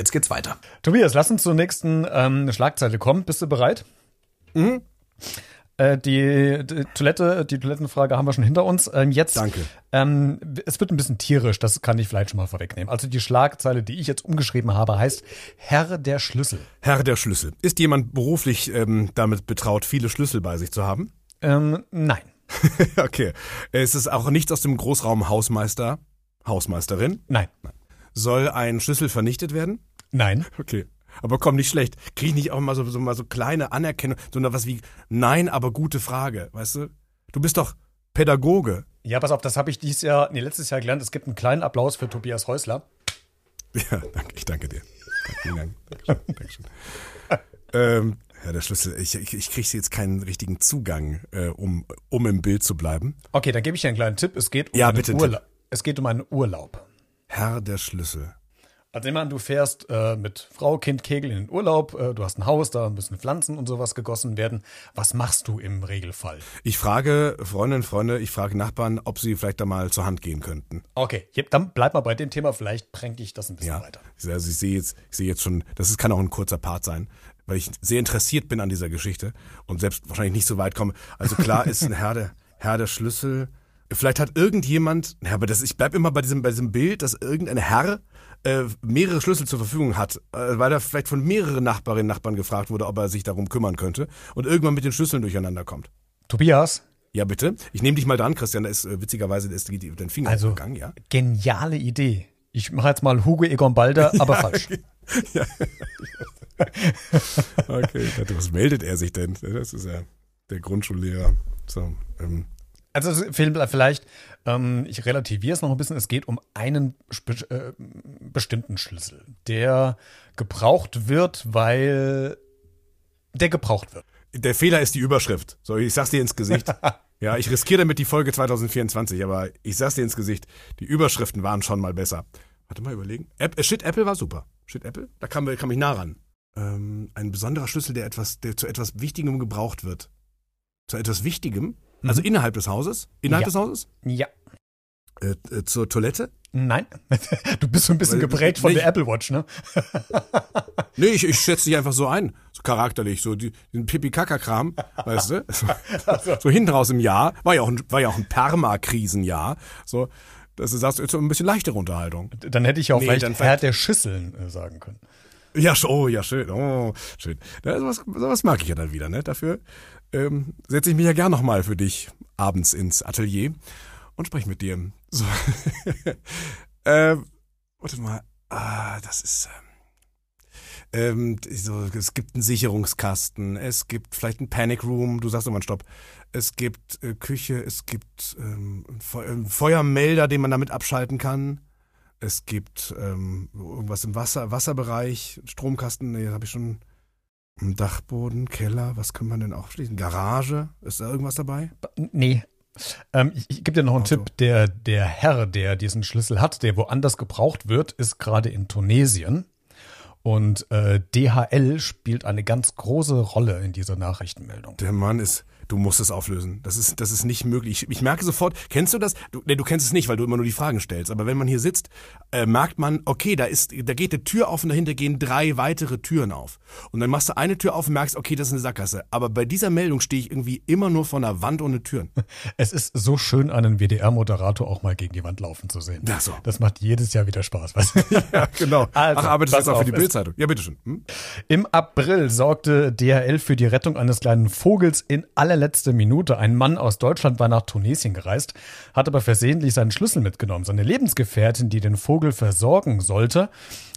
Speaker 4: geht's weiter.
Speaker 1: Tobias, lass uns zur nächsten ähm, Schlagzeile kommen. Bist du bereit? Mhm. Äh, die, die Toilette, die Toilettenfrage haben wir schon hinter uns. Ähm, jetzt,
Speaker 2: Danke.
Speaker 1: Ähm, es wird ein bisschen tierisch, das kann ich vielleicht schon mal vorwegnehmen. Also die Schlagzeile, die ich jetzt umgeschrieben habe, heißt Herr der Schlüssel.
Speaker 2: Herr der Schlüssel. Ist jemand beruflich ähm, damit betraut, viele Schlüssel bei sich zu haben?
Speaker 1: Ähm, nein.
Speaker 2: okay. Es ist auch nichts aus dem Großraum Hausmeister, Hausmeisterin.
Speaker 1: Nein.
Speaker 2: Soll ein Schlüssel vernichtet werden?
Speaker 1: Nein.
Speaker 2: Okay. Aber komm, nicht schlecht. Krieg ich nicht auch mal so, so, mal so kleine Anerkennung, sondern was wie, nein, aber gute Frage, weißt du? Du bist doch Pädagoge.
Speaker 1: Ja, pass auf, das habe ich dieses Jahr, nee, letztes Jahr gelernt. Es gibt einen kleinen Applaus für Tobias Häusler.
Speaker 2: Ja, danke, ich danke dir. Vielen Dank. Dankeschön. Dankeschön. ähm, ja, der Schlüssel, ich, ich, ich kriege jetzt keinen richtigen Zugang, äh, um, um im Bild zu bleiben.
Speaker 1: Okay, dann gebe ich dir einen kleinen Tipp. Es geht um
Speaker 2: Ja,
Speaker 1: einen
Speaker 2: bitte,
Speaker 1: Urlaub. Es geht um einen Urlaub.
Speaker 2: Herr der Schlüssel.
Speaker 1: Also an, du fährst äh, mit Frau, Kind, Kegel in den Urlaub, äh, du hast ein Haus, da müssen Pflanzen und sowas gegossen werden. Was machst du im Regelfall?
Speaker 2: Ich frage Freundinnen, Freunde, ich frage Nachbarn, ob sie vielleicht da mal zur Hand gehen könnten.
Speaker 1: Okay, dann bleib mal bei dem Thema, vielleicht prenke ich das ein bisschen
Speaker 2: Ja,
Speaker 1: weiter.
Speaker 2: also ich sehe jetzt, ich sehe jetzt schon, das ist, kann auch ein kurzer Part sein, weil ich sehr interessiert bin an dieser Geschichte und selbst wahrscheinlich nicht so weit komme. Also klar ist ein Herr der, Herr der Schlüssel. Vielleicht hat irgendjemand, ja, aber das, ich bleib immer bei diesem, bei diesem Bild, dass irgendein Herr äh, mehrere Schlüssel zur Verfügung hat, äh, weil er vielleicht von mehreren Nachbarinnen Nachbarn gefragt wurde, ob er sich darum kümmern könnte und irgendwann mit den Schlüsseln durcheinander kommt.
Speaker 1: Tobias,
Speaker 2: Ja, bitte. Ich nehme dich mal dran, Christian. Da ist äh, witzigerweise da ist die, dein Finger
Speaker 1: Also-
Speaker 2: gegangen, ja.
Speaker 1: geniale Idee. Ich mache jetzt mal Hugo Egon Balder, aber falsch.
Speaker 2: Okay, ich dachte, was meldet er sich denn? Das ist ja der Grundschullehrer. So, ähm,
Speaker 1: Also vielleicht, ähm, ich relativiere es noch ein bisschen, es geht um einen äh, bestimmten Schlüssel, der gebraucht wird, weil der gebraucht wird.
Speaker 2: der Fehler ist die Überschrift. So, ich sag's dir ins Gesicht. ja, ich riskiere damit die Folge 2024, aber ich sag's dir ins Gesicht. Die Überschriften waren schon mal besser. Warte mal, überlegen. App, äh, Shit Apple war super. Shit Apple? Da kam, kam ich nah ran. Ähm, ein besonderer Schlüssel, der etwas, der zu etwas Wichtigem gebraucht wird. Zu etwas Wichtigem? Also innerhalb des Hauses? Innerhalb
Speaker 1: Ja.
Speaker 2: des Hauses?
Speaker 1: Ja.
Speaker 2: Äh, äh, zur Toilette?
Speaker 1: Nein. Du bist so ein bisschen
Speaker 2: Weil-
Speaker 1: geprägt von
Speaker 2: nicht-
Speaker 1: der Apple Watch, ne?
Speaker 2: Nee, ich, ich schätze dich einfach so ein. So charakterlich, so die, den Pipi-Kaka-Kram, weißt du? So, so hinten raus im Jahr. War ja auch ein, war ja auch ein Perma-Krisenjahr. So, dass du sagst, jetzt so ein bisschen leichtere Unterhaltung.
Speaker 1: Dann hätte ich auch
Speaker 2: Nee,
Speaker 1: vielleicht Herr der Schüsseln äh, sagen können.
Speaker 2: Ja, oh, ja, schön. Oh, schön. Ja, sowas, sowas mag ich ja dann wieder, ne? Dafür ähm, setze ich mich ja gern nochmal für dich abends ins Atelier und spreche mit dir. So. ähm, warte mal. Ah, das ist. Ähm, ähm, so, es gibt einen Sicherungskasten, es gibt vielleicht einen Panic Room, du sagst immer Stopp. Es gibt äh, Küche, es gibt ähm, einen Fe- einen Feuermelder, den man damit abschalten kann. Es gibt ähm, irgendwas im Wasser, Wasserbereich, Stromkasten, nee, habe ich schon. Im Dachboden, Keller, was kann man denn auch schließen? Garage, ist da irgendwas dabei?
Speaker 1: Nee. Ähm, ich ich gebe dir noch einen
Speaker 2: Auto.
Speaker 1: Tipp. Der, der Herr, der diesen Schlüssel hat, der woanders gebraucht wird, ist gerade in Tunesien. Und äh, DHL spielt eine ganz große Rolle in dieser Nachrichtenmeldung.
Speaker 2: Der Mann ist, du musst es auflösen. Das ist, das ist nicht möglich. Ich, ich merke sofort, kennst du das? Du, nee, du kennst es nicht, weil du immer nur die Fragen stellst. Aber wenn man hier sitzt, äh, merkt man, okay, da ist, da geht eine Tür auf und dahinter gehen drei weitere Türen auf. Und dann machst du eine Tür auf und merkst, okay, das ist eine Sackgasse. Aber bei dieser Meldung stehe ich irgendwie immer nur vor einer Wand ohne Türen.
Speaker 1: Es ist so schön, einen WDR-Moderator auch mal gegen die Wand laufen zu sehen.
Speaker 2: Ach so.
Speaker 1: Das macht jedes Jahr wieder Spaß. Du?
Speaker 2: ja, genau.
Speaker 1: Also,
Speaker 2: Ach, arbeitest jetzt auch für die Bildzeitung? Ja, bitteschön. Hm?
Speaker 1: Im April sorgte DHL für die Rettung eines kleinen Vogels in allerletzter Minute. Ein Mann aus Deutschland war nach Tunesien gereist, hat aber versehentlich seinen Schlüssel mitgenommen. Seine Lebensgefährtin, die den Vogel versorgen sollte,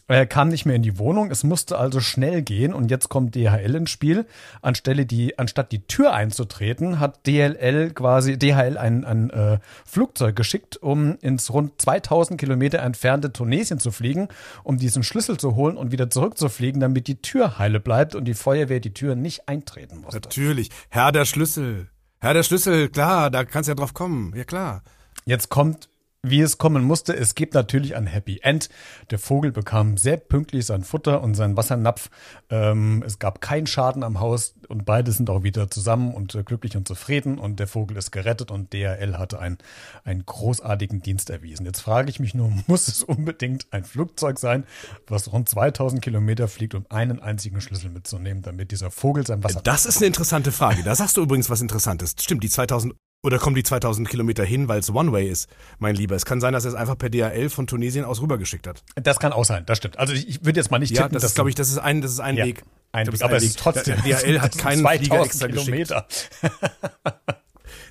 Speaker 1: äh, kam nicht mehr in die Wohnung. Es musste also schnell gehen und jetzt kommt DHL ins Spiel. Anstelle die, anstatt die Tür einzutreten, hat DHL quasi DHL ein, ein äh, Flugzeug geschickt, um ins rund 2000 Kilometer entfernte Tunesien zu fliegen, um diesen Schlüssel zu holen und wieder zurückzufliegen, damit die Tür heile bleibt und die Feuerwehr die Tür nicht eintreten musste.
Speaker 2: Natürlich. Herr der Schlüssel. Herr der Schlüssel, klar, da kannst du ja drauf kommen. Ja, klar.
Speaker 1: Jetzt kommt wie es kommen musste. Es gibt natürlich ein Happy End. Der Vogel bekam sehr pünktlich sein Futter und seinen Wassernapf. Ähm, es gab keinen Schaden am Haus und beide sind auch wieder zusammen und äh, glücklich und zufrieden und der Vogel ist gerettet und DHL hatte einen, einen großartigen Dienst erwiesen. Jetzt frage ich mich nur, muss es unbedingt ein Flugzeug sein, was rund 2000 Kilometer fliegt, um einen einzigen Schlüssel mitzunehmen, damit dieser Vogel sein Wasser...
Speaker 2: Das ist eine interessante Frage. Da sagst du übrigens was Interessantes. Stimmt, die 2000 oder kommen die 2000 Kilometer hin, weil es One-Way ist, mein Lieber? Es kann sein, dass er es einfach per DHL von Tunesien aus rübergeschickt hat.
Speaker 1: Das kann auch sein, das stimmt. Also ich, ich würde jetzt mal nicht
Speaker 2: Ja,
Speaker 1: tippen,
Speaker 2: das
Speaker 1: dass
Speaker 2: ist, glaube ich, das ist ein, das ist ein
Speaker 1: Ja,
Speaker 2: Weg.
Speaker 1: ein Weg, aber es ist trotzdem
Speaker 2: Der DHL hat keinen Flieger
Speaker 1: 2000
Speaker 2: extra.
Speaker 1: Kilometer.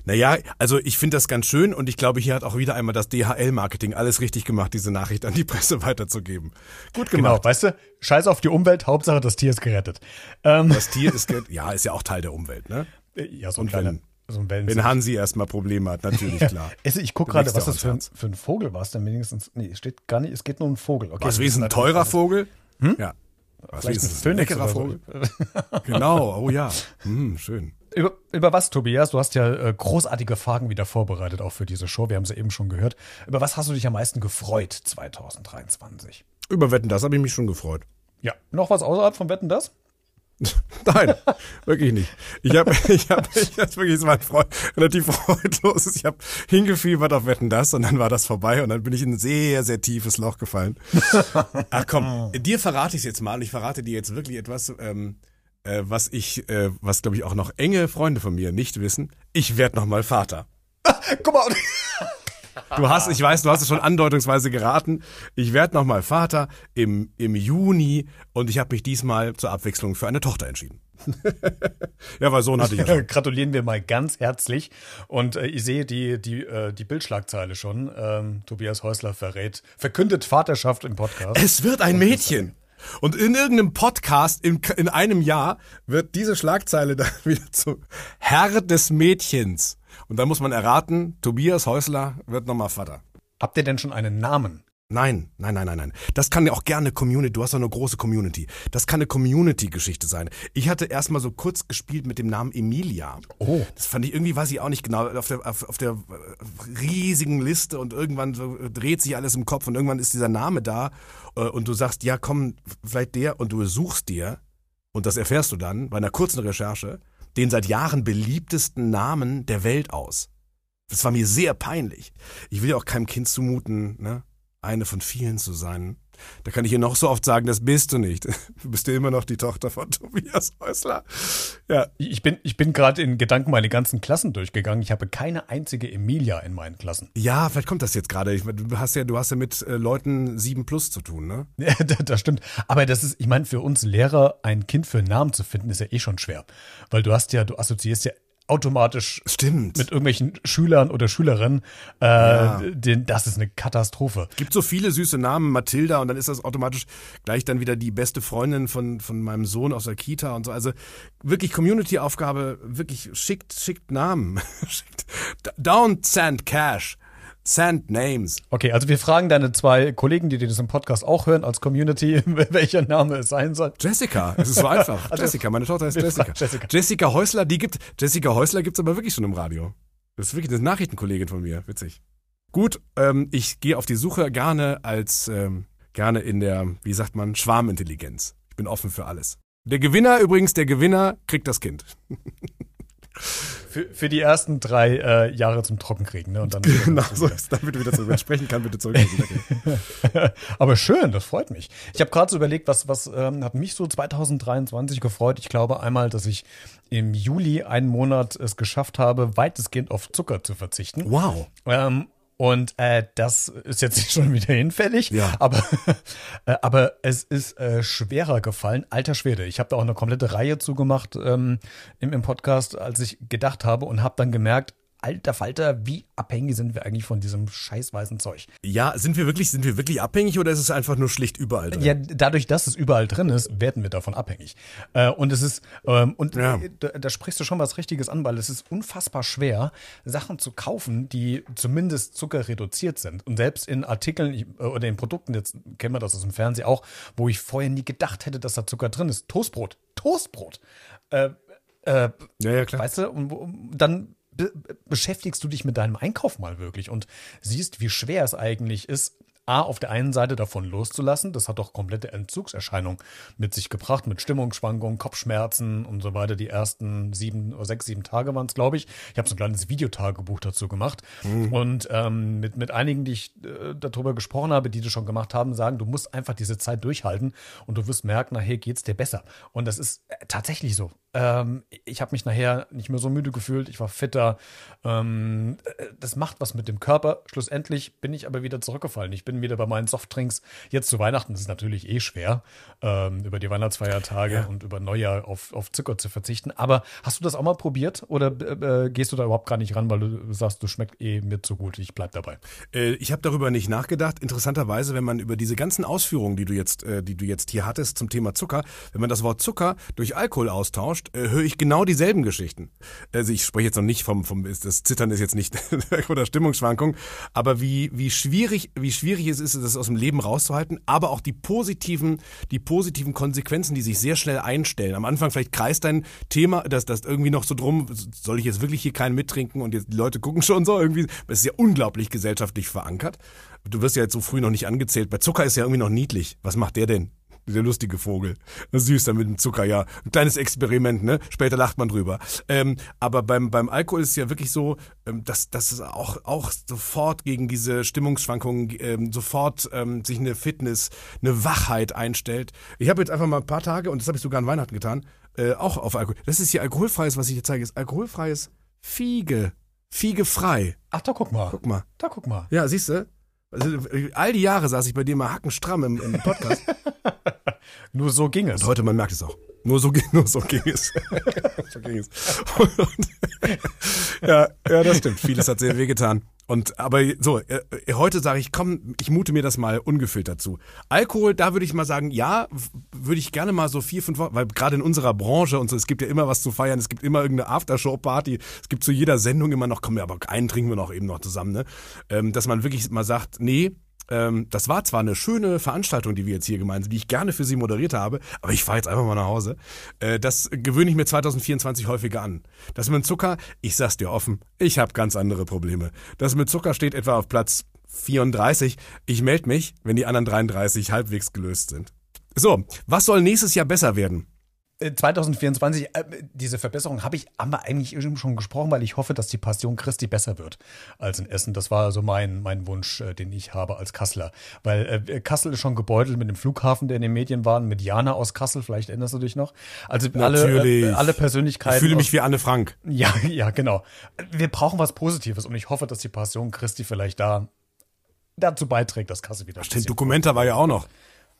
Speaker 2: Naja, also ich finde das ganz schön und ich glaube, hier hat auch wieder einmal das DHL-Marketing alles richtig gemacht, diese Nachricht an die Presse weiterzugeben. Gut
Speaker 1: Genau,
Speaker 2: gemacht.
Speaker 1: weißt du, scheiß auf die Umwelt, Hauptsache das Tier ist gerettet. Ähm,
Speaker 2: Das Tier ist, ge- ja, ist ja auch Teil der Umwelt, ne?
Speaker 1: ja, so ein
Speaker 2: Und
Speaker 1: kleiner,
Speaker 2: wenn-
Speaker 1: so ein Wellen.
Speaker 2: Wenn Hansi erstmal Probleme hat, natürlich, klar.
Speaker 1: Also ich gucke gerade, was das für ein, für ein Vogel war. Dann wenigstens, nee, es steht gar nicht, es geht nur um einen Vogel. Okay,
Speaker 2: Was wie ist ein teurer Vogel? Ja. Was
Speaker 1: Vielleicht
Speaker 2: ist
Speaker 1: ein
Speaker 2: es? Leckerer. Vogel? Genau, oh ja. Hm, schön.
Speaker 1: Über, über was, Tobias? Du hast ja äh, großartige Fragen wieder vorbereitet, auch für diese Show. Wir haben sie eben schon gehört. Über was hast du dich am meisten gefreut 2023?
Speaker 2: Über Wetten, das habe ich mich schon gefreut.
Speaker 1: Ja, noch was außerhalb von Wetten, das?
Speaker 2: Nein, wirklich nicht. Ich habe, ich habe, ich hab wirklich, es war Freud, relativ freudlos. Ich habe hingefiebert auf Wetten das und dann war das vorbei und dann bin ich in ein sehr, sehr tiefes Loch gefallen. Ach komm, dir verrate ich es jetzt mal. Ich verrate dir jetzt wirklich etwas, ähm, äh, was ich, äh, was glaube ich auch noch enge Freunde von mir nicht wissen. Ich werde noch mal Vater.
Speaker 1: Guck mal,
Speaker 2: Du hast, ich weiß, du hast es schon andeutungsweise geraten. Ich werde noch mal Vater im, im Juni und ich habe mich diesmal zur Abwechslung für eine Tochter entschieden. ja, weil Sohn hatte ich ja schon.
Speaker 1: gratulieren wir mal ganz herzlich. Und äh, ich sehe die, die, äh, die Bildschlagzeile schon. Ähm, Tobias Häusler verrät, verkündet Vaterschaft im Podcast.
Speaker 2: Es wird ein Mädchen. Und in irgendeinem Podcast in, in einem Jahr wird diese Schlagzeile dann wieder zu Herr des Mädchens. Und dann muss man erraten, Tobias Häusler wird nochmal Vater.
Speaker 1: Habt ihr denn schon einen Namen?
Speaker 2: Nein, nein, nein, nein, nein. Das kann ja auch gerne Community, du hast doch eine große Community. Das kann eine Community-Geschichte sein. Ich hatte erstmal so kurz gespielt mit dem Namen Emilia.
Speaker 1: Oh.
Speaker 2: Das fand ich irgendwie, weiß ich auch nicht genau, auf der, auf, auf der äh, riesigen Liste und irgendwann so dreht sich alles im Kopf und irgendwann ist dieser Name da äh, und du sagst, ja komm, vielleicht der und du suchst dir, und das erfährst du dann bei einer kurzen Recherche, den seit Jahren beliebtesten Namen der Welt aus. Das war mir sehr peinlich. Ich will ja auch keinem Kind zumuten, ne? eine von vielen zu sein. Da kann ich ihr noch so oft sagen, das bist du nicht. Du bist ja immer noch die Tochter von Tobias Häusler. Ja,
Speaker 1: Ich bin, ich bin gerade in Gedanken meine ganzen Klassen durchgegangen. Ich habe keine einzige Emilia in meinen Klassen.
Speaker 2: ja, vielleicht kommt das jetzt gerade. Du hast ja, du hast ja mit äh, Leuten sieben plus zu tun, ne?
Speaker 1: Ja, das das stimmt. Aber das ist, ich meine, für uns Lehrer ein Kind für einen Namen zu finden, ist ja eh schon schwer. Weil du hast ja, du assoziierst ja automatisch
Speaker 2: Stimmt.
Speaker 1: mit irgendwelchen Schülern oder Schülerinnen. Äh,
Speaker 2: Ja.
Speaker 1: den, das ist eine Katastrophe.
Speaker 2: gibt so viele süße Namen, Mathilda, und dann ist das automatisch gleich dann wieder die beste Freundin von, von meinem Sohn aus der Kita und so. Also wirklich Community-Aufgabe, wirklich schickt, schickt Namen. schickt, don't send cash, send names.
Speaker 1: Okay, also wir fragen deine zwei Kollegen, die das im Podcast auch hören, als Community, welcher Name es sein soll.
Speaker 2: Jessica, es ist so einfach.
Speaker 1: Also,
Speaker 2: Jessica, meine Tochter heißt Jessica.
Speaker 1: Jessica.
Speaker 2: Jessica Häusler, die gibt, Jessica Häusler gibt's aber wirklich schon im Radio. Das ist wirklich eine Nachrichtenkollegin von mir, witzig. Gut, ähm, ich gehe auf die Suche gerne als, ähm, gerne in der, wie sagt man, Schwarmintelligenz. Ich bin offen für alles. Der Gewinner übrigens, der Gewinner kriegt das Kind.
Speaker 1: Für, für die ersten drei äh, Jahre zum Trockenkriegen, ne? Und dann
Speaker 2: Genau, so ist, damit wieder zurück. Wenn ich sprechen kann, bitte zurück.
Speaker 1: Aber schön, das freut mich. Ich habe gerade so überlegt, was, was ähm, hat mich so 2023 gefreut. Ich glaube einmal, dass ich im Juli einen Monat es geschafft habe, weitestgehend auf Zucker zu verzichten.
Speaker 2: Wow.
Speaker 1: Ähm, und äh, das ist jetzt schon wieder hinfällig,
Speaker 2: Ja.
Speaker 1: aber, äh, aber es ist äh, schwerer gefallen. Alter Schwede, ich habe da auch eine komplette Reihe zugemacht ähm, im, im Podcast, als ich gedacht habe und habe dann gemerkt, alter Falter, wie abhängig sind wir eigentlich von diesem scheißweißen Zeug?
Speaker 2: Ja, sind wir wirklich, sind wir wirklich abhängig oder ist es einfach nur schlicht überall drin?
Speaker 1: Ja, dadurch, dass es überall drin ist, werden wir davon abhängig. Äh, und es ist, ähm, und
Speaker 2: Ja.
Speaker 1: da, da sprichst du schon was Richtiges an, weil es ist unfassbar schwer, Sachen zu kaufen, die zumindest zuckerreduziert sind. Und selbst in Artikeln äh, oder in Produkten, jetzt kennen wir das aus dem Fernsehen auch, wo ich vorher nie gedacht hätte, dass da Zucker drin ist. Toastbrot. Toastbrot. Äh, äh,
Speaker 2: ja, ja, klar.
Speaker 1: Weißt du, und, wo- dann be beschäftigst du dich mit deinem Einkauf mal wirklich und siehst, wie schwer es eigentlich ist, A, auf der einen Seite davon loszulassen, das hat doch komplette Entzugserscheinungen mit sich gebracht, mit Stimmungsschwankungen, Kopfschmerzen und so weiter. Die ersten sieben oder sechs, sieben Tage waren es, glaube ich. Ich habe so ein kleines Videotagebuch dazu gemacht. Mhm. Und ähm, mit, mit einigen, die ich äh, darüber gesprochen habe, die das schon gemacht haben, sagen, du musst einfach diese Zeit durchhalten und du wirst merken, nachher geht es dir besser. Und das ist äh, tatsächlich so. Ähm, ich habe mich nachher nicht mehr so müde gefühlt, ich war fitter. Ähm, äh, das macht was mit dem Körper. Schlussendlich bin ich aber wieder zurückgefallen. Ich bin wieder bei meinen Softdrinks. Jetzt zu Weihnachten ist es natürlich eh schwer, ähm, über die Weihnachtsfeiertage ja. und über Neujahr auf, auf Zucker zu verzichten. Aber hast du das auch mal probiert oder äh, gehst du da überhaupt gar nicht ran, weil du sagst, du schmeckt eh mir zu gut, ich bleib dabei?
Speaker 2: Äh, ich habe darüber nicht nachgedacht. Interessanterweise, wenn man über diese ganzen Ausführungen, die du jetzt, äh, die du jetzt hier hattest zum Thema Zucker, wenn man das Wort Zucker durch Alkohol austauscht, tauscht, äh, höre ich genau dieselben Geschichten. Also ich spreche jetzt noch nicht vom, vom das Zittern ist jetzt nicht oder Stimmungsschwankung, aber wie, wie schwierig, wie schwierig es ist, das aus dem Leben rauszuhalten, aber auch die positiven, die positiven Konsequenzen, die sich sehr schnell einstellen. Am Anfang vielleicht kreist dein Thema, dass das irgendwie noch so drum, soll ich jetzt wirklich hier keinen mittrinken und jetzt die Leute gucken schon so irgendwie. Das ist ja unglaublich gesellschaftlich verankert. Du wirst ja jetzt so früh noch nicht angezählt. Bei Zucker ist ja irgendwie noch niedlich. Was macht der denn? Der lustige Vogel. Süß dann mit dem Zucker, ja. Ein kleines Experiment, ne? Später lacht man drüber. Ähm, aber beim, beim Alkohol ist es ja wirklich so, ähm, dass, dass es auch, auch sofort gegen diese Stimmungsschwankungen ähm, sofort ähm, sich eine Fitness, eine Wachheit einstellt. Ich habe jetzt einfach mal ein paar Tage, und das habe ich sogar an Weihnachten getan, äh, auch auf Alkohol. Das ist hier alkoholfreies, was ich hier zeige, ist alkoholfreies Fiege. Fiege frei.
Speaker 1: Ach, da guck mal.
Speaker 2: Guck mal.
Speaker 1: Da guck mal.
Speaker 2: Ja, siehst du? Also, all die Jahre saß ich bei dir mal hackenstramm im, im Podcast.
Speaker 1: Nur so ging es.
Speaker 2: Und heute, man merkt es auch. Nur so, nur so ging es. so ging es. Und, ja, ja, das stimmt. Vieles hat sehr wehgetan. Und aber so, äh, heute sage ich, komm, ich mute mir das mal ungefiltert zu. Alkohol, da würde ich mal sagen, ja, würde ich gerne mal so vier, fünf Wochen, weil gerade in unserer Branche und so, es gibt ja immer was zu feiern, es gibt immer irgendeine Aftershow-Party, es gibt zu jeder Sendung immer noch, komm, aber einen trinken wir noch eben noch zusammen, ne? Ähm, dass man wirklich mal sagt, nee, ähm, das war zwar eine schöne Veranstaltung, die wir jetzt hier gemeinsam, die ich gerne für Sie moderiert habe, aber ich fahre jetzt einfach mal nach Hause. Äh, das gewöhne ich mir 2024 häufiger an. Das mit Zucker, ich sag's dir offen, ich habe ganz andere Probleme. Das mit Zucker steht etwa auf Platz 34. Ich melde mich, wenn die anderen 33 halbwegs gelöst sind. So, was soll nächstes Jahr besser werden?
Speaker 1: 2024, äh, äh, diese Verbesserung habe ich haben wir eigentlich schon gesprochen, weil ich hoffe, dass die Passion Christi besser wird als in Essen. Das war so mein, mein Wunsch, äh, den ich habe als Kasseler. Weil äh, Kassel ist schon gebeutelt mit dem Flughafen, der in den Medien war, mit Jana aus Kassel, vielleicht erinnerst du dich noch. Also alle, äh, alle Persönlichkeiten.
Speaker 2: Ich fühle mich wie Anne Frank.
Speaker 1: Ja, ja, genau. Wir brauchen was Positives und ich hoffe, dass die Passion Christi vielleicht da dazu beiträgt, dass Kassel wieder.
Speaker 2: Stimmt, Dokumenta war ja auch noch.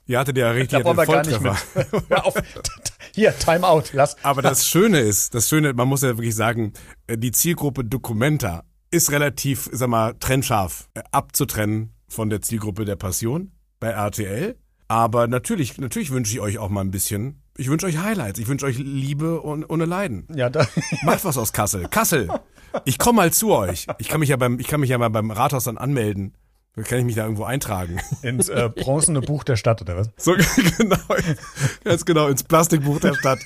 Speaker 2: Ihr hattet ja richtig
Speaker 1: da. Hör auf. Hier, Timeout, lass.
Speaker 2: Aber das Schöne ist, das Schöne, man muss ja wirklich sagen, äh, die Zielgruppe Documenta ist relativ, sag mal, trennscharf äh, abzutrennen von der Zielgruppe der Passion bei RTL. Aber natürlich, natürlich wünsche ich euch auch mal ein bisschen. Ich wünsche euch Highlights. Ich wünsche euch Liebe und, ohne Leiden.
Speaker 1: Ja, da.
Speaker 2: Macht was aus Kassel. Kassel. Ich komme mal zu euch. Ich kann mich ja beim, ich kann mich ja mal beim Rathaus dann anmelden. Kann ich mich da irgendwo eintragen?
Speaker 1: Ins äh, bronzene Buch der Stadt, oder was?
Speaker 2: So, genau. Ganz genau, ins Plastikbuch der Stadt.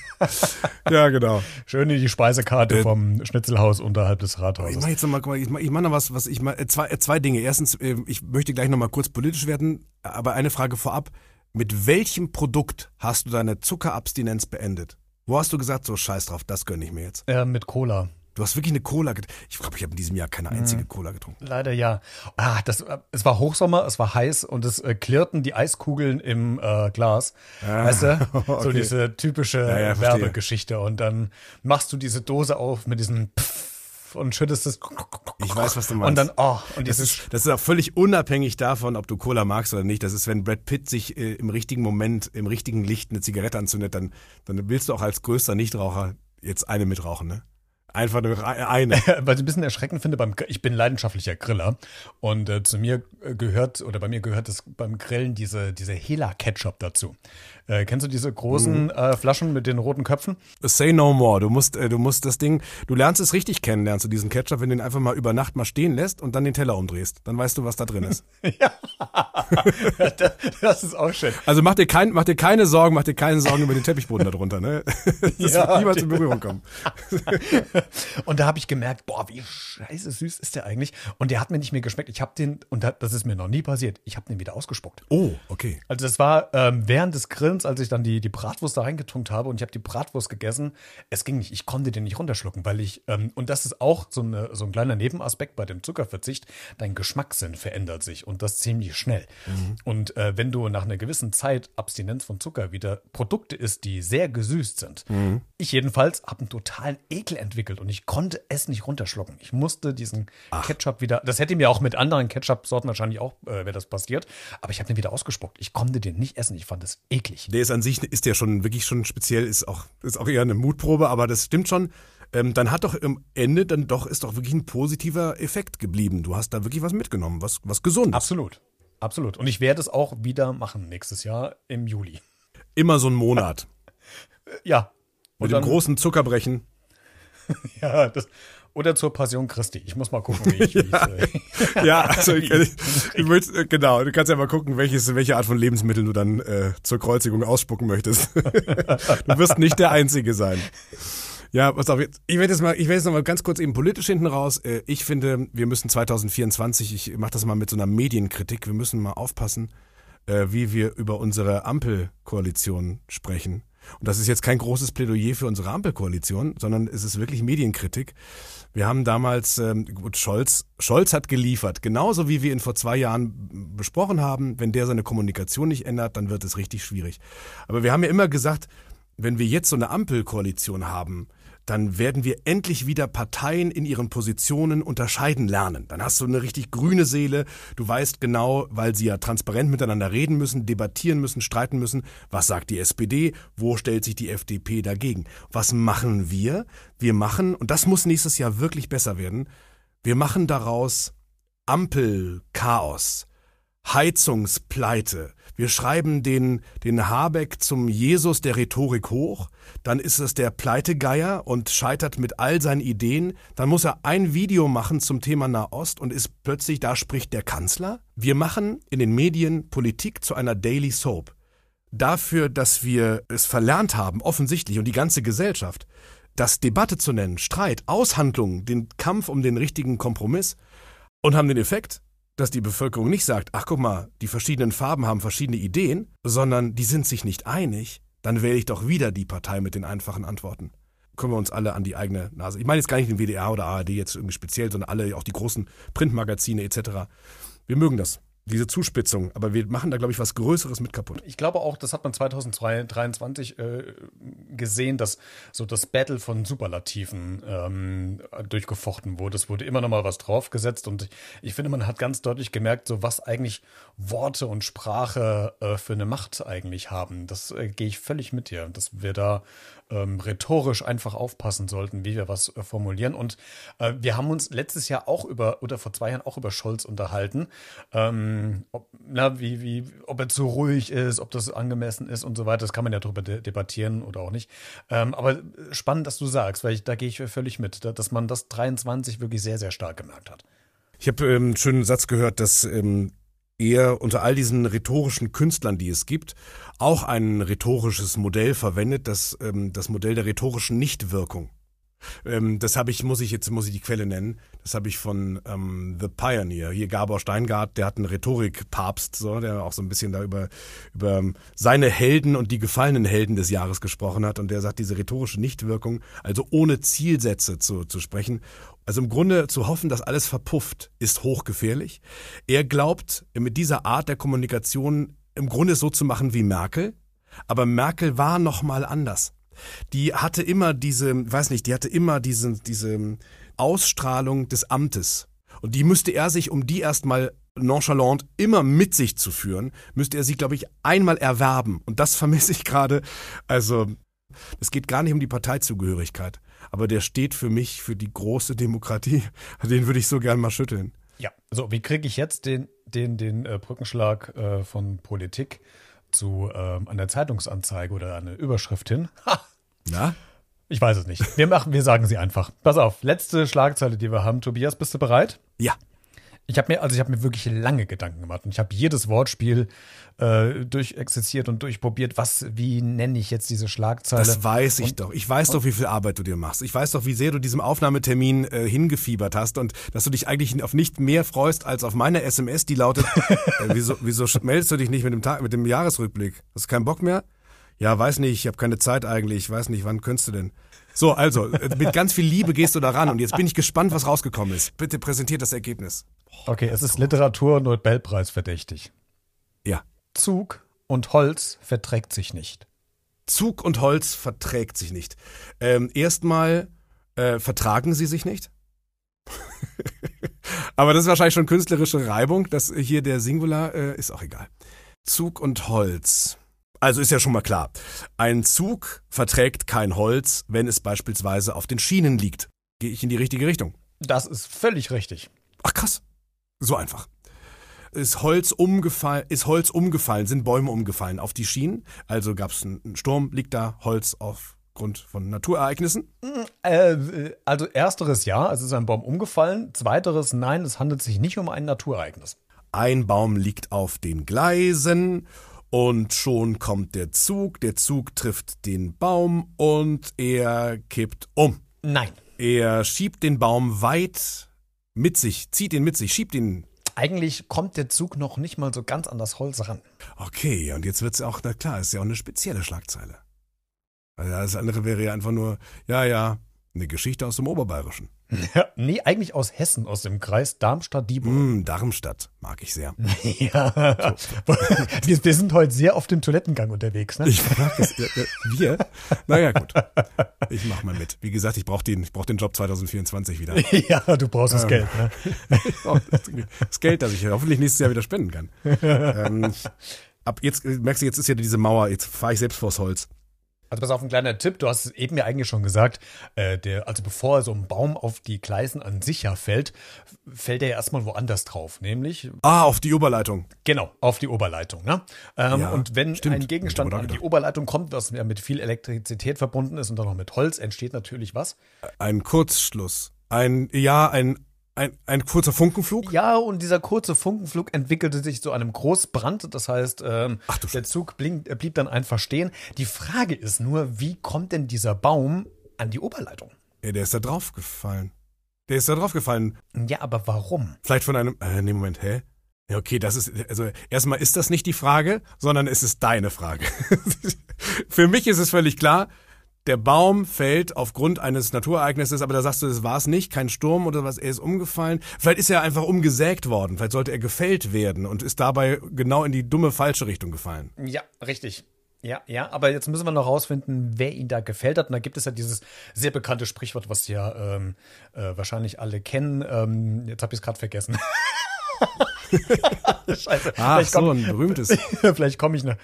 Speaker 2: Ja, genau.
Speaker 1: Schön in die Speisekarte äh, vom Schnitzelhaus unterhalb des Rathauses.
Speaker 2: Ich mache jetzt noch mal, ich mache mach noch was, was ich mal, äh, zwei, äh, zwei Dinge. Erstens, äh, ich möchte gleich noch mal kurz politisch werden, aber eine Frage vorab. Mit welchem Produkt hast du deine Zuckerabstinenz beendet? Wo hast du gesagt, so scheiß drauf, das gönne ich mir jetzt?
Speaker 1: Äh, mit Cola.
Speaker 2: Du hast wirklich eine Cola getrunken. Ich glaube, ich habe in diesem Jahr keine einzige hm. Cola getrunken.
Speaker 1: Leider ja. Ah, das, es war Hochsommer, es war heiß und es äh, klirrten die Eiskugeln im äh, Glas. Ah, weißt du? Okay. So diese typische ja, ja, Werbegeschichte. Und dann machst du diese Dose auf mit diesem Pfff und schüttest es.
Speaker 2: Ich weiß, was du meinst.
Speaker 1: Und dann, oh, und
Speaker 2: das ist, das ist auch völlig unabhängig davon, ob du Cola magst oder nicht. Das ist, wenn Brad Pitt sich äh, im richtigen Moment, im richtigen Licht eine Zigarette anzündet, dann, dann willst du auch als größter Nichtraucher jetzt eine mitrauchen, ne? Einfach nur eine.
Speaker 1: Was ich ein bisschen erschreckend finde, beim, ich bin leidenschaftlicher Griller und äh, zu mir gehört, oder bei mir gehört es beim Grillen diese, diese Hela-Ketchup dazu. Äh, kennst du diese großen mhm. äh, Flaschen mit den roten Köpfen?
Speaker 2: Say no more. Du musst, äh, du musst das Ding, du lernst es richtig kennen, lernst du diesen Ketchup, wenn du ihn einfach mal über Nacht mal stehen lässt und dann den Teller umdrehst. Dann weißt du, was da drin ist.
Speaker 1: ja. das ist auch schön.
Speaker 2: Also mach dir, kein, mach dir keine Sorgen, mach dir keine Sorgen über den Teppichboden darunter, ne? Das ja, wird niemals in Berührung kommen.
Speaker 1: und da habe ich gemerkt, boah, wie scheiße süß ist der eigentlich. Und der hat mir nicht mehr geschmeckt. Ich habe den, und das ist mir noch nie passiert, ich habe den wieder ausgespuckt.
Speaker 2: Oh, okay.
Speaker 1: Also das war ähm, während des Grillens, als ich dann die, die Bratwurst da reingetunkt habe und ich habe die Bratwurst gegessen. Es ging nicht, ich konnte den nicht runterschlucken, weil ich, ähm, und das ist auch so, eine, so ein kleiner Nebenaspekt bei dem Zuckerverzicht, dein Geschmackssinn verändert sich und das ziemlich schnell. Mhm. Und äh, wenn du nach einer gewissen Zeit Abstinenz von Zucker wieder Produkte isst, die sehr gesüßt sind, mhm. ich jedenfalls habe einen totalen Ekel entwickelt und ich konnte es nicht runterschlucken. Ich musste diesen Ach. Ketchup wieder, das hätte mir auch mit anderen Ketchup-Sorten wahrscheinlich auch, äh, wäre das passiert, aber ich habe den wieder ausgespuckt. Ich konnte den nicht essen, ich fand es eklig.
Speaker 2: Der ist an sich, ist der schon wirklich schon speziell, ist auch, ist auch eher eine Mutprobe, aber das stimmt schon. Ähm, dann hat doch im Ende dann doch, ist doch wirklich ein positiver Effekt geblieben. Du hast da wirklich was mitgenommen, was, was gesund.
Speaker 1: Absolut. Absolut. Und ich werde es auch wieder machen nächstes Jahr im Juli.
Speaker 2: Immer so ein Monat.
Speaker 1: ja.
Speaker 2: Mit dem großen Zuckerbrechen.
Speaker 1: ja, das, oder zur Passion Christi. Ich muss mal gucken, wie ich. ja,
Speaker 2: äh, ja also ich, ich, ich möchte, äh, genau, du kannst ja mal gucken, welches, welche Art von Lebensmitteln du dann äh, zur Kreuzigung ausspucken möchtest. du wirst nicht der Einzige sein. Ja, pass auf, ich werde jetzt mal, ich werde jetzt noch mal ganz kurz eben politisch hinten raus. Äh, ich finde, wir müssen 2024, ich mache das mal mit so einer Medienkritik, wir müssen mal aufpassen, wie wir über unsere Ampelkoalition sprechen. Und das ist jetzt kein großes Plädoyer für unsere Ampelkoalition, sondern es ist wirklich Medienkritik. Wir haben damals, ähm, gut, Scholz, Scholz hat geliefert, genauso wie wir ihn vor zwei Jahren besprochen haben. Wenn der seine Kommunikation nicht ändert, dann wird es richtig schwierig. Aber wir haben ja immer gesagt, wenn wir jetzt so eine Ampelkoalition haben, dann werden wir endlich wieder Parteien in ihren Positionen unterscheiden lernen. Dann hast du eine richtig grüne Seele. Du weißt genau, weil sie ja transparent miteinander reden müssen, debattieren müssen, streiten müssen. Was sagt die SPD? Wo stellt sich die FDP dagegen? Was machen wir? Wir machen, und das muss nächstes Jahr wirklich besser werden, wir machen daraus Ampelchaos, Heizungspleite, wir schreiben den, den Habeck zum Jesus der Rhetorik hoch, dann ist es der Pleitegeier und scheitert mit all seinen Ideen, dann muss er ein Video machen zum Thema Nahost und ist plötzlich, da spricht der Kanzler. Wir machen in den Medien Politik zu einer Daily Soap. Dafür, dass wir es verlernt haben, offensichtlich, und die ganze Gesellschaft, das Debatte zu nennen, Streit, Aushandlung, den Kampf um den richtigen Kompromiss und haben den Effekt, dass die Bevölkerung nicht sagt, ach guck mal, die verschiedenen Farben haben verschiedene Ideen, sondern die sind sich nicht einig, dann wähle ich doch wieder die Partei mit den einfachen Antworten. Können wir uns alle an die eigene Nase. Ich meine jetzt gar nicht den WDR oder ARD jetzt irgendwie speziell, sondern alle, auch die großen Printmagazine etc. Wir mögen das diese Zuspitzung. Aber wir machen da, glaube ich, was Größeres mit kaputt.
Speaker 1: Ich glaube auch, das hat man 2023 äh, gesehen, dass so das Battle von Superlativen ähm, durchgefochten wurde. Es wurde immer noch mal was draufgesetzt und ich finde, man hat ganz deutlich gemerkt, so was eigentlich Worte und Sprache äh, für eine Macht eigentlich haben. Das äh, gehe ich völlig mit dir, dass wir da ähm, rhetorisch einfach aufpassen sollten, wie wir was äh, formulieren. Und äh, wir haben uns letztes Jahr auch über, oder vor zwei Jahren auch über Scholz unterhalten, ähm, ob, na, wie, wie, ob er zu ruhig ist, ob das angemessen ist und so weiter. Das kann man ja darüber de debattieren oder auch nicht. Ähm, aber spannend, dass du sagst, weil ich, da gehe ich völlig mit, dass man das 23 wirklich sehr, sehr stark gemerkt hat.
Speaker 2: Ich habe ähm, einen schönen Satz gehört, dass ähm, er unter all diesen rhetorischen Künstlern, die es gibt, auch ein rhetorisches Modell verwendet, das ähm, das Modell der rhetorischen Nichtwirkung. Ähm, das habe ich, muss ich jetzt muss ich die Quelle nennen. Das habe ich von ähm, The Pioneer. Hier Gabor Steingart, der hat einen Rhetorikpapst, so, der auch so ein bisschen da über, über seine Helden und die gefallenen Helden des Jahres gesprochen hat. Und der sagt, diese rhetorische Nichtwirkung, also ohne Zielsätze zu, zu sprechen also im Grunde zu hoffen, dass alles verpufft, ist hochgefährlich. Er glaubt, mit dieser Art der Kommunikation im Grunde so zu machen wie Merkel. Aber Merkel war noch mal anders. Die hatte immer diese, weiß nicht, die hatte immer diese, diese Ausstrahlung des Amtes. Und die müsste er sich, um die erstmal nonchalant immer mit sich zu führen, müsste er sie, glaube ich, einmal erwerben. Und das vermisse ich gerade. Also, es geht gar nicht um die Parteizugehörigkeit aber der steht für mich für die große Demokratie. Den würde ich so gern mal schütteln.
Speaker 1: Ja, so wie kriege ich jetzt den, den, den äh, Brückenschlag äh, von Politik zu ähm, einer Zeitungsanzeige oder einer Überschrift hin? Ha!
Speaker 2: Na?
Speaker 1: Ich weiß es nicht. Wir machen, wir sagen sie einfach. Pass auf, letzte Schlagzeile, die wir haben. Tobias, bist du bereit?
Speaker 2: Ja.
Speaker 1: Ich habe mir, also ich habe mir wirklich lange Gedanken gemacht und ich habe jedes Wortspiel äh, durchexerziert und durchprobiert, was, wie nenne ich jetzt diese Schlagzeile.
Speaker 2: Das weiß ich
Speaker 1: und,
Speaker 2: doch. Ich weiß doch, wie viel Arbeit du dir machst. Ich weiß doch, wie sehr du diesem Aufnahmetermin äh, hingefiebert hast und dass du dich eigentlich auf nicht mehr freust als auf meine SMS, die lautet, äh, wieso, wieso meldest du dich nicht mit dem Tag, mit dem Jahresrückblick? Hast du keinen Bock mehr? Ja, weiß nicht, ich habe keine Zeit eigentlich. Ich weiß nicht, wann könntest du denn? So, also, mit ganz viel Liebe gehst du da ran und jetzt bin ich gespannt, was rausgekommen ist. Bitte präsentiert das Ergebnis.
Speaker 1: Okay, es ist Literatur-Nobelpreis verdächtig.
Speaker 2: Ja.
Speaker 1: Zug und Holz verträgt sich nicht.
Speaker 2: Zug und Holz verträgt sich nicht. Ähm, erstmal äh, vertragen sie sich nicht. Aber das ist wahrscheinlich schon künstlerische Reibung. Das hier der Singular äh, ist auch egal. Zug und Holz. Also ist ja schon mal klar. Ein Zug verträgt kein Holz, wenn es beispielsweise auf den Schienen liegt. Gehe ich in die richtige Richtung?
Speaker 1: Das ist völlig richtig.
Speaker 2: Ach krass. So einfach. Ist Holz umgefallen, ist Holz umgefallen, sind Bäume umgefallen auf die Schienen. Also gab es einen Sturm, liegt da Holz aufgrund von Naturereignissen?
Speaker 1: Äh, also ersteres ja, es ist ein Baum umgefallen. Zweiteres nein, es handelt sich nicht um ein Naturereignis.
Speaker 2: Ein Baum liegt auf den Gleisen und schon kommt der Zug, der Zug trifft den Baum und er kippt um.
Speaker 1: Nein.
Speaker 2: Er schiebt den Baum weit mit sich, zieht ihn mit sich, schiebt ihn.
Speaker 1: Eigentlich kommt der Zug noch nicht mal so ganz an das Holz ran.
Speaker 2: Okay, und jetzt wird's ja auch, na klar, ist ja auch eine spezielle Schlagzeile. Weil das andere wäre ja einfach nur, ja, ja, eine Geschichte aus dem Oberbayerischen.
Speaker 1: Ja, nee, eigentlich aus Hessen, aus dem Kreis Darmstadt-Dieburg.
Speaker 2: Mm, Darmstadt, mag ich sehr.
Speaker 1: ja. wir, wir, sind heute sehr auf dem Toilettengang unterwegs, ne?
Speaker 2: Ich mag es. Wir? Naja, gut. Ich mach mal mit. Wie gesagt, ich brauche den, ich brauch den Job 2024 wieder.
Speaker 1: ja, du brauchst das ähm, Geld, ne?
Speaker 2: das Geld, das ich hoffentlich nächstes Jahr wieder spenden kann. ähm, ab jetzt, merkst du, jetzt ist ja diese Mauer, jetzt fahre ich selbst vors Holz.
Speaker 1: Also pass auf, ein kleiner Tipp. Du hast es eben ja eigentlich schon gesagt. Äh, der, also bevor so ein Baum auf die Gleisen an sich ja fällt, fällt er ja erstmal woanders drauf, nämlich.
Speaker 2: Ah, auf die Oberleitung.
Speaker 1: Genau, auf die Oberleitung. Ne? Ähm, ja, und wenn stimmt. ein Gegenstand an die Oberleitung kommt, was ja mit viel Elektrizität verbunden ist und dann noch mit Holz, entsteht natürlich was?
Speaker 2: Ein Kurzschluss. Ein, ja, ein ein, ein kurzer Funkenflug?
Speaker 1: Ja, und dieser kurze Funkenflug entwickelte sich zu einem Großbrand. Das heißt, ähm, Ach, der Zug blieb, blieb dann einfach stehen. Die Frage ist nur, wie kommt denn dieser Baum an die Oberleitung?
Speaker 2: Ja, der ist da draufgefallen. Der ist da draufgefallen.
Speaker 1: Ja, aber warum?
Speaker 2: Vielleicht von einem. Äh, nee, Moment, hä? Ja, okay, das ist, also erstmal ist das nicht die Frage, sondern es ist deine Frage. Für mich ist es völlig klar, der Baum fällt aufgrund eines Naturereignisses, aber da sagst du, das war es nicht, kein Sturm oder was, er ist umgefallen. Vielleicht ist er einfach umgesägt worden, vielleicht sollte er gefällt werden und ist dabei genau in die dumme falsche Richtung gefallen.
Speaker 1: Ja, richtig. Ja, ja, aber jetzt müssen wir noch rausfinden, wer ihn da gefällt hat. Und da gibt es ja dieses sehr bekannte Sprichwort, was ja ähm, äh, wahrscheinlich alle kennen. Ähm, jetzt habe ich es gerade vergessen.
Speaker 2: Scheiße. Ah, so ein berühmtes.
Speaker 1: vielleicht komme ich noch.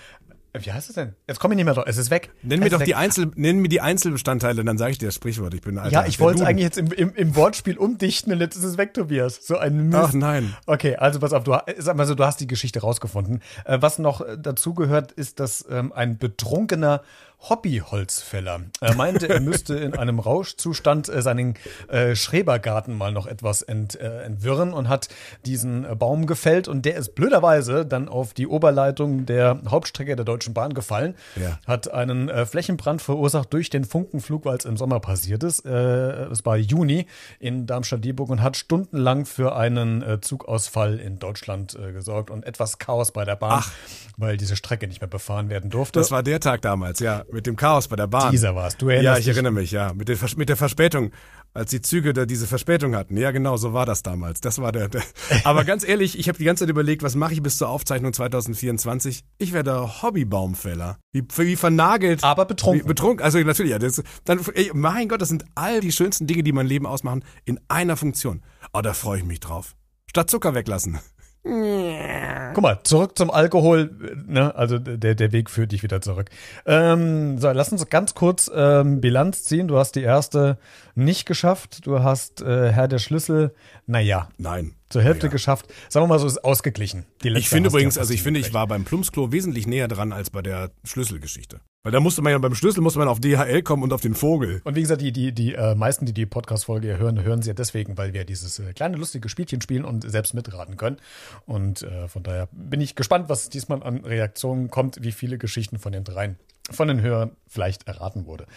Speaker 1: Wie heißt es denn? Jetzt komme ich nicht mehr drauf. Es ist weg.
Speaker 2: Nenn mir doch weg. die Einzel, nenn mir die Einzelbestandteile, dann sage ich dir das Sprichwort. Ich bin
Speaker 1: Alter. Ja, ich wollte es eigentlich jetzt im, im, im, Wortspiel umdichten und jetzt ist es weg, Tobias. So ein
Speaker 2: Mist. Ach nein.
Speaker 1: Okay, also pass auf, du, sag mal so, du hast die Geschichte rausgefunden. Äh, was noch dazu gehört, ist, dass ähm, ein betrunkener Hobbyholzfäller. Er meinte, er müsste in einem Rauschzustand äh, seinen äh, Schrebergarten mal noch etwas ent, äh, entwirren und hat diesen Baum gefällt und der ist blöderweise dann auf die Oberleitung der Hauptstrecke der Deutschen Bahn gefallen. Ja. Hat einen Flächenbrand verursacht durch den Funkenflug, weil es im Sommer passiert ist. Es war Juni in Darmstadt-Dieburg und hat stundenlang für einen Zugausfall in Deutschland gesorgt und etwas Chaos bei der Bahn, Ach. weil diese Strecke nicht mehr befahren werden durfte.
Speaker 2: Das war der Tag damals, ja mit dem Chaos bei der Bahn.
Speaker 1: Dieser war's. Du erinnerst
Speaker 2: Ja, ich erinnere mich, ja. Mit der, mit der Verspätung, als die Züge da diese Verspätung hatten. Ja, genau, so war das damals. Das war der. der. Aber ganz ehrlich, ich habe die ganze Zeit überlegt, was mache ich bis zur Aufzeichnung 2024? Ich werde Hobbybaumfäller. Wie, wie vernagelt.
Speaker 1: Aber betrunken.
Speaker 2: Wie, betrunken. Also natürlich, ja. Das, dann, ey, mein Gott, das sind all die schönsten Dinge, die mein Leben ausmachen, in einer Funktion. Oh, da freue ich mich drauf. Statt Zucker weglassen.
Speaker 1: Guck mal, zurück zum Alkohol. Ne? Also der, der Weg führt dich wieder zurück. Ähm, so, lass uns ganz kurz ähm, Bilanz ziehen. Du hast die erste nicht geschafft. Du hast äh, Herr der Schlüssel. Naja.
Speaker 2: Nein.
Speaker 1: Zur Hälfte ja. geschafft. Sagen wir mal so, ist ausgeglichen.
Speaker 2: ich finde übrigens, also ich finde, ich war beim Plumpsklo wesentlich näher dran als bei der Schlüsselgeschichte. Weil da musste man ja beim Schlüssel musste man auf DHL kommen und auf den Vogel.
Speaker 1: Und wie gesagt, die, die, die äh, meisten, die die Podcast-Folge hören, hören sie ja deswegen, weil wir dieses äh, kleine lustige Spielchen spielen und selbst mitraten können. Und äh, von daher bin ich gespannt, was diesmal an Reaktionen kommt, wie viele Geschichten von den dreien von den Hörern vielleicht erraten wurde.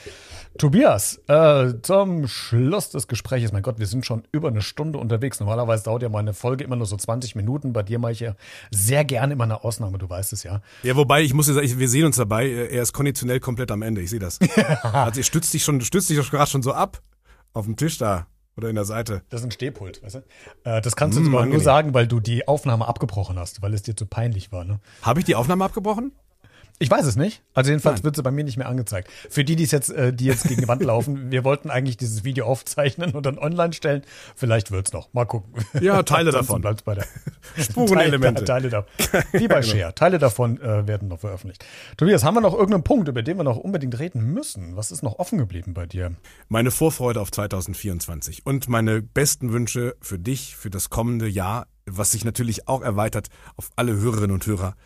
Speaker 1: Tobias, äh, zum Schluss des Gesprächs, mein Gott, wir sind schon über eine Stunde unterwegs. Normalerweise dauert ja meine Folge immer nur so 20 Minuten. Bei dir mache ich ja sehr gerne immer eine Ausnahme, du weißt es ja.
Speaker 2: Ja, wobei, ich muss ja sagen, wir sehen uns dabei, er ist konditionell komplett am Ende, ich sehe das. also, er stützt dich schon, stützt dich doch gerade schon so ab auf dem Tisch da. Oder in der Seite.
Speaker 1: Das ist ein Stehpult, weißt du? Äh, das kannst du mmh, nur sagen, weil du die Aufnahme abgebrochen hast, weil es dir zu peinlich war, ne?
Speaker 2: Habe ich die Aufnahme abgebrochen?
Speaker 1: Ich weiß es nicht. Also jedenfalls Nein. wird sie bei mir nicht mehr angezeigt. Für die, die es jetzt, äh, die jetzt gegen die Wand laufen, wir wollten eigentlich dieses Video aufzeichnen und dann online stellen. Vielleicht wird's noch. Mal gucken.
Speaker 2: Ja, Teile davon.
Speaker 1: Bleibt's bei der
Speaker 2: Spurenelemente.
Speaker 1: Teile, Teile davon. Wie bei. Share. Teile davon äh, werden noch veröffentlicht. Tobias, haben wir noch irgendeinen Punkt, über den wir noch unbedingt reden müssen? Was ist noch offen geblieben bei dir?
Speaker 2: Meine Vorfreude auf 2024 und meine besten Wünsche für dich, für das kommende Jahr, was sich natürlich auch erweitert auf alle Hörerinnen und Hörer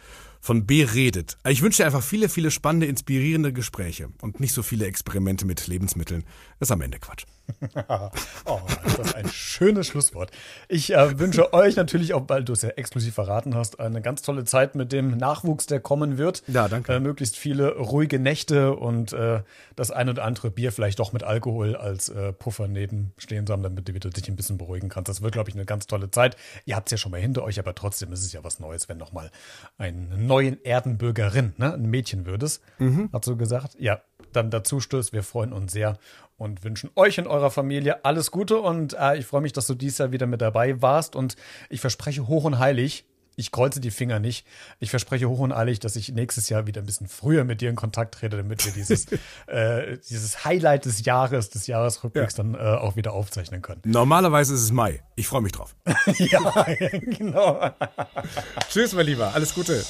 Speaker 2: von Beredet. Ich wünsche dir einfach viele, viele spannende, inspirierende Gespräche und nicht so viele Experimente mit Lebensmitteln. Das ist am Ende Quatsch.
Speaker 1: oh, ist das ein schönes Schlusswort. Ich äh, wünsche euch natürlich auch, weil du es ja exklusiv verraten hast, eine ganz tolle Zeit mit dem Nachwuchs, der kommen wird.
Speaker 2: Ja, danke.
Speaker 1: Äh, möglichst viele ruhige Nächte und äh, das ein oder andere Bier vielleicht doch mit Alkohol als äh, Puffer nebenstehen haben, damit du dich ein bisschen beruhigen kannst. Das wird, glaube ich, eine ganz tolle Zeit. Ihr habt es ja schon mal hinter euch, aber trotzdem ist es ja was Neues, wenn nochmal eine neue Erdenbürgerin, ne, ein Mädchen würdest. Mhm. Hast du gesagt? Ja, dann dazu stößt. Wir freuen uns sehr und wünschen euch und eurer Familie alles Gute. Und äh, ich freue mich, dass du dieses Jahr wieder mit dabei warst. Und ich verspreche hoch und heilig, ich kreuze die Finger nicht. Ich verspreche hoch und eilig, dass ich nächstes Jahr wieder ein bisschen früher mit dir in Kontakt trete, damit wir dieses, äh, dieses Highlight des Jahres, des Jahresrückblicks ja. dann äh, auch wieder aufzeichnen können.
Speaker 2: Normalerweise ist es Mai. Ich freue mich drauf.
Speaker 1: ja, genau.
Speaker 2: Tschüss, mein Lieber. Alles Gute.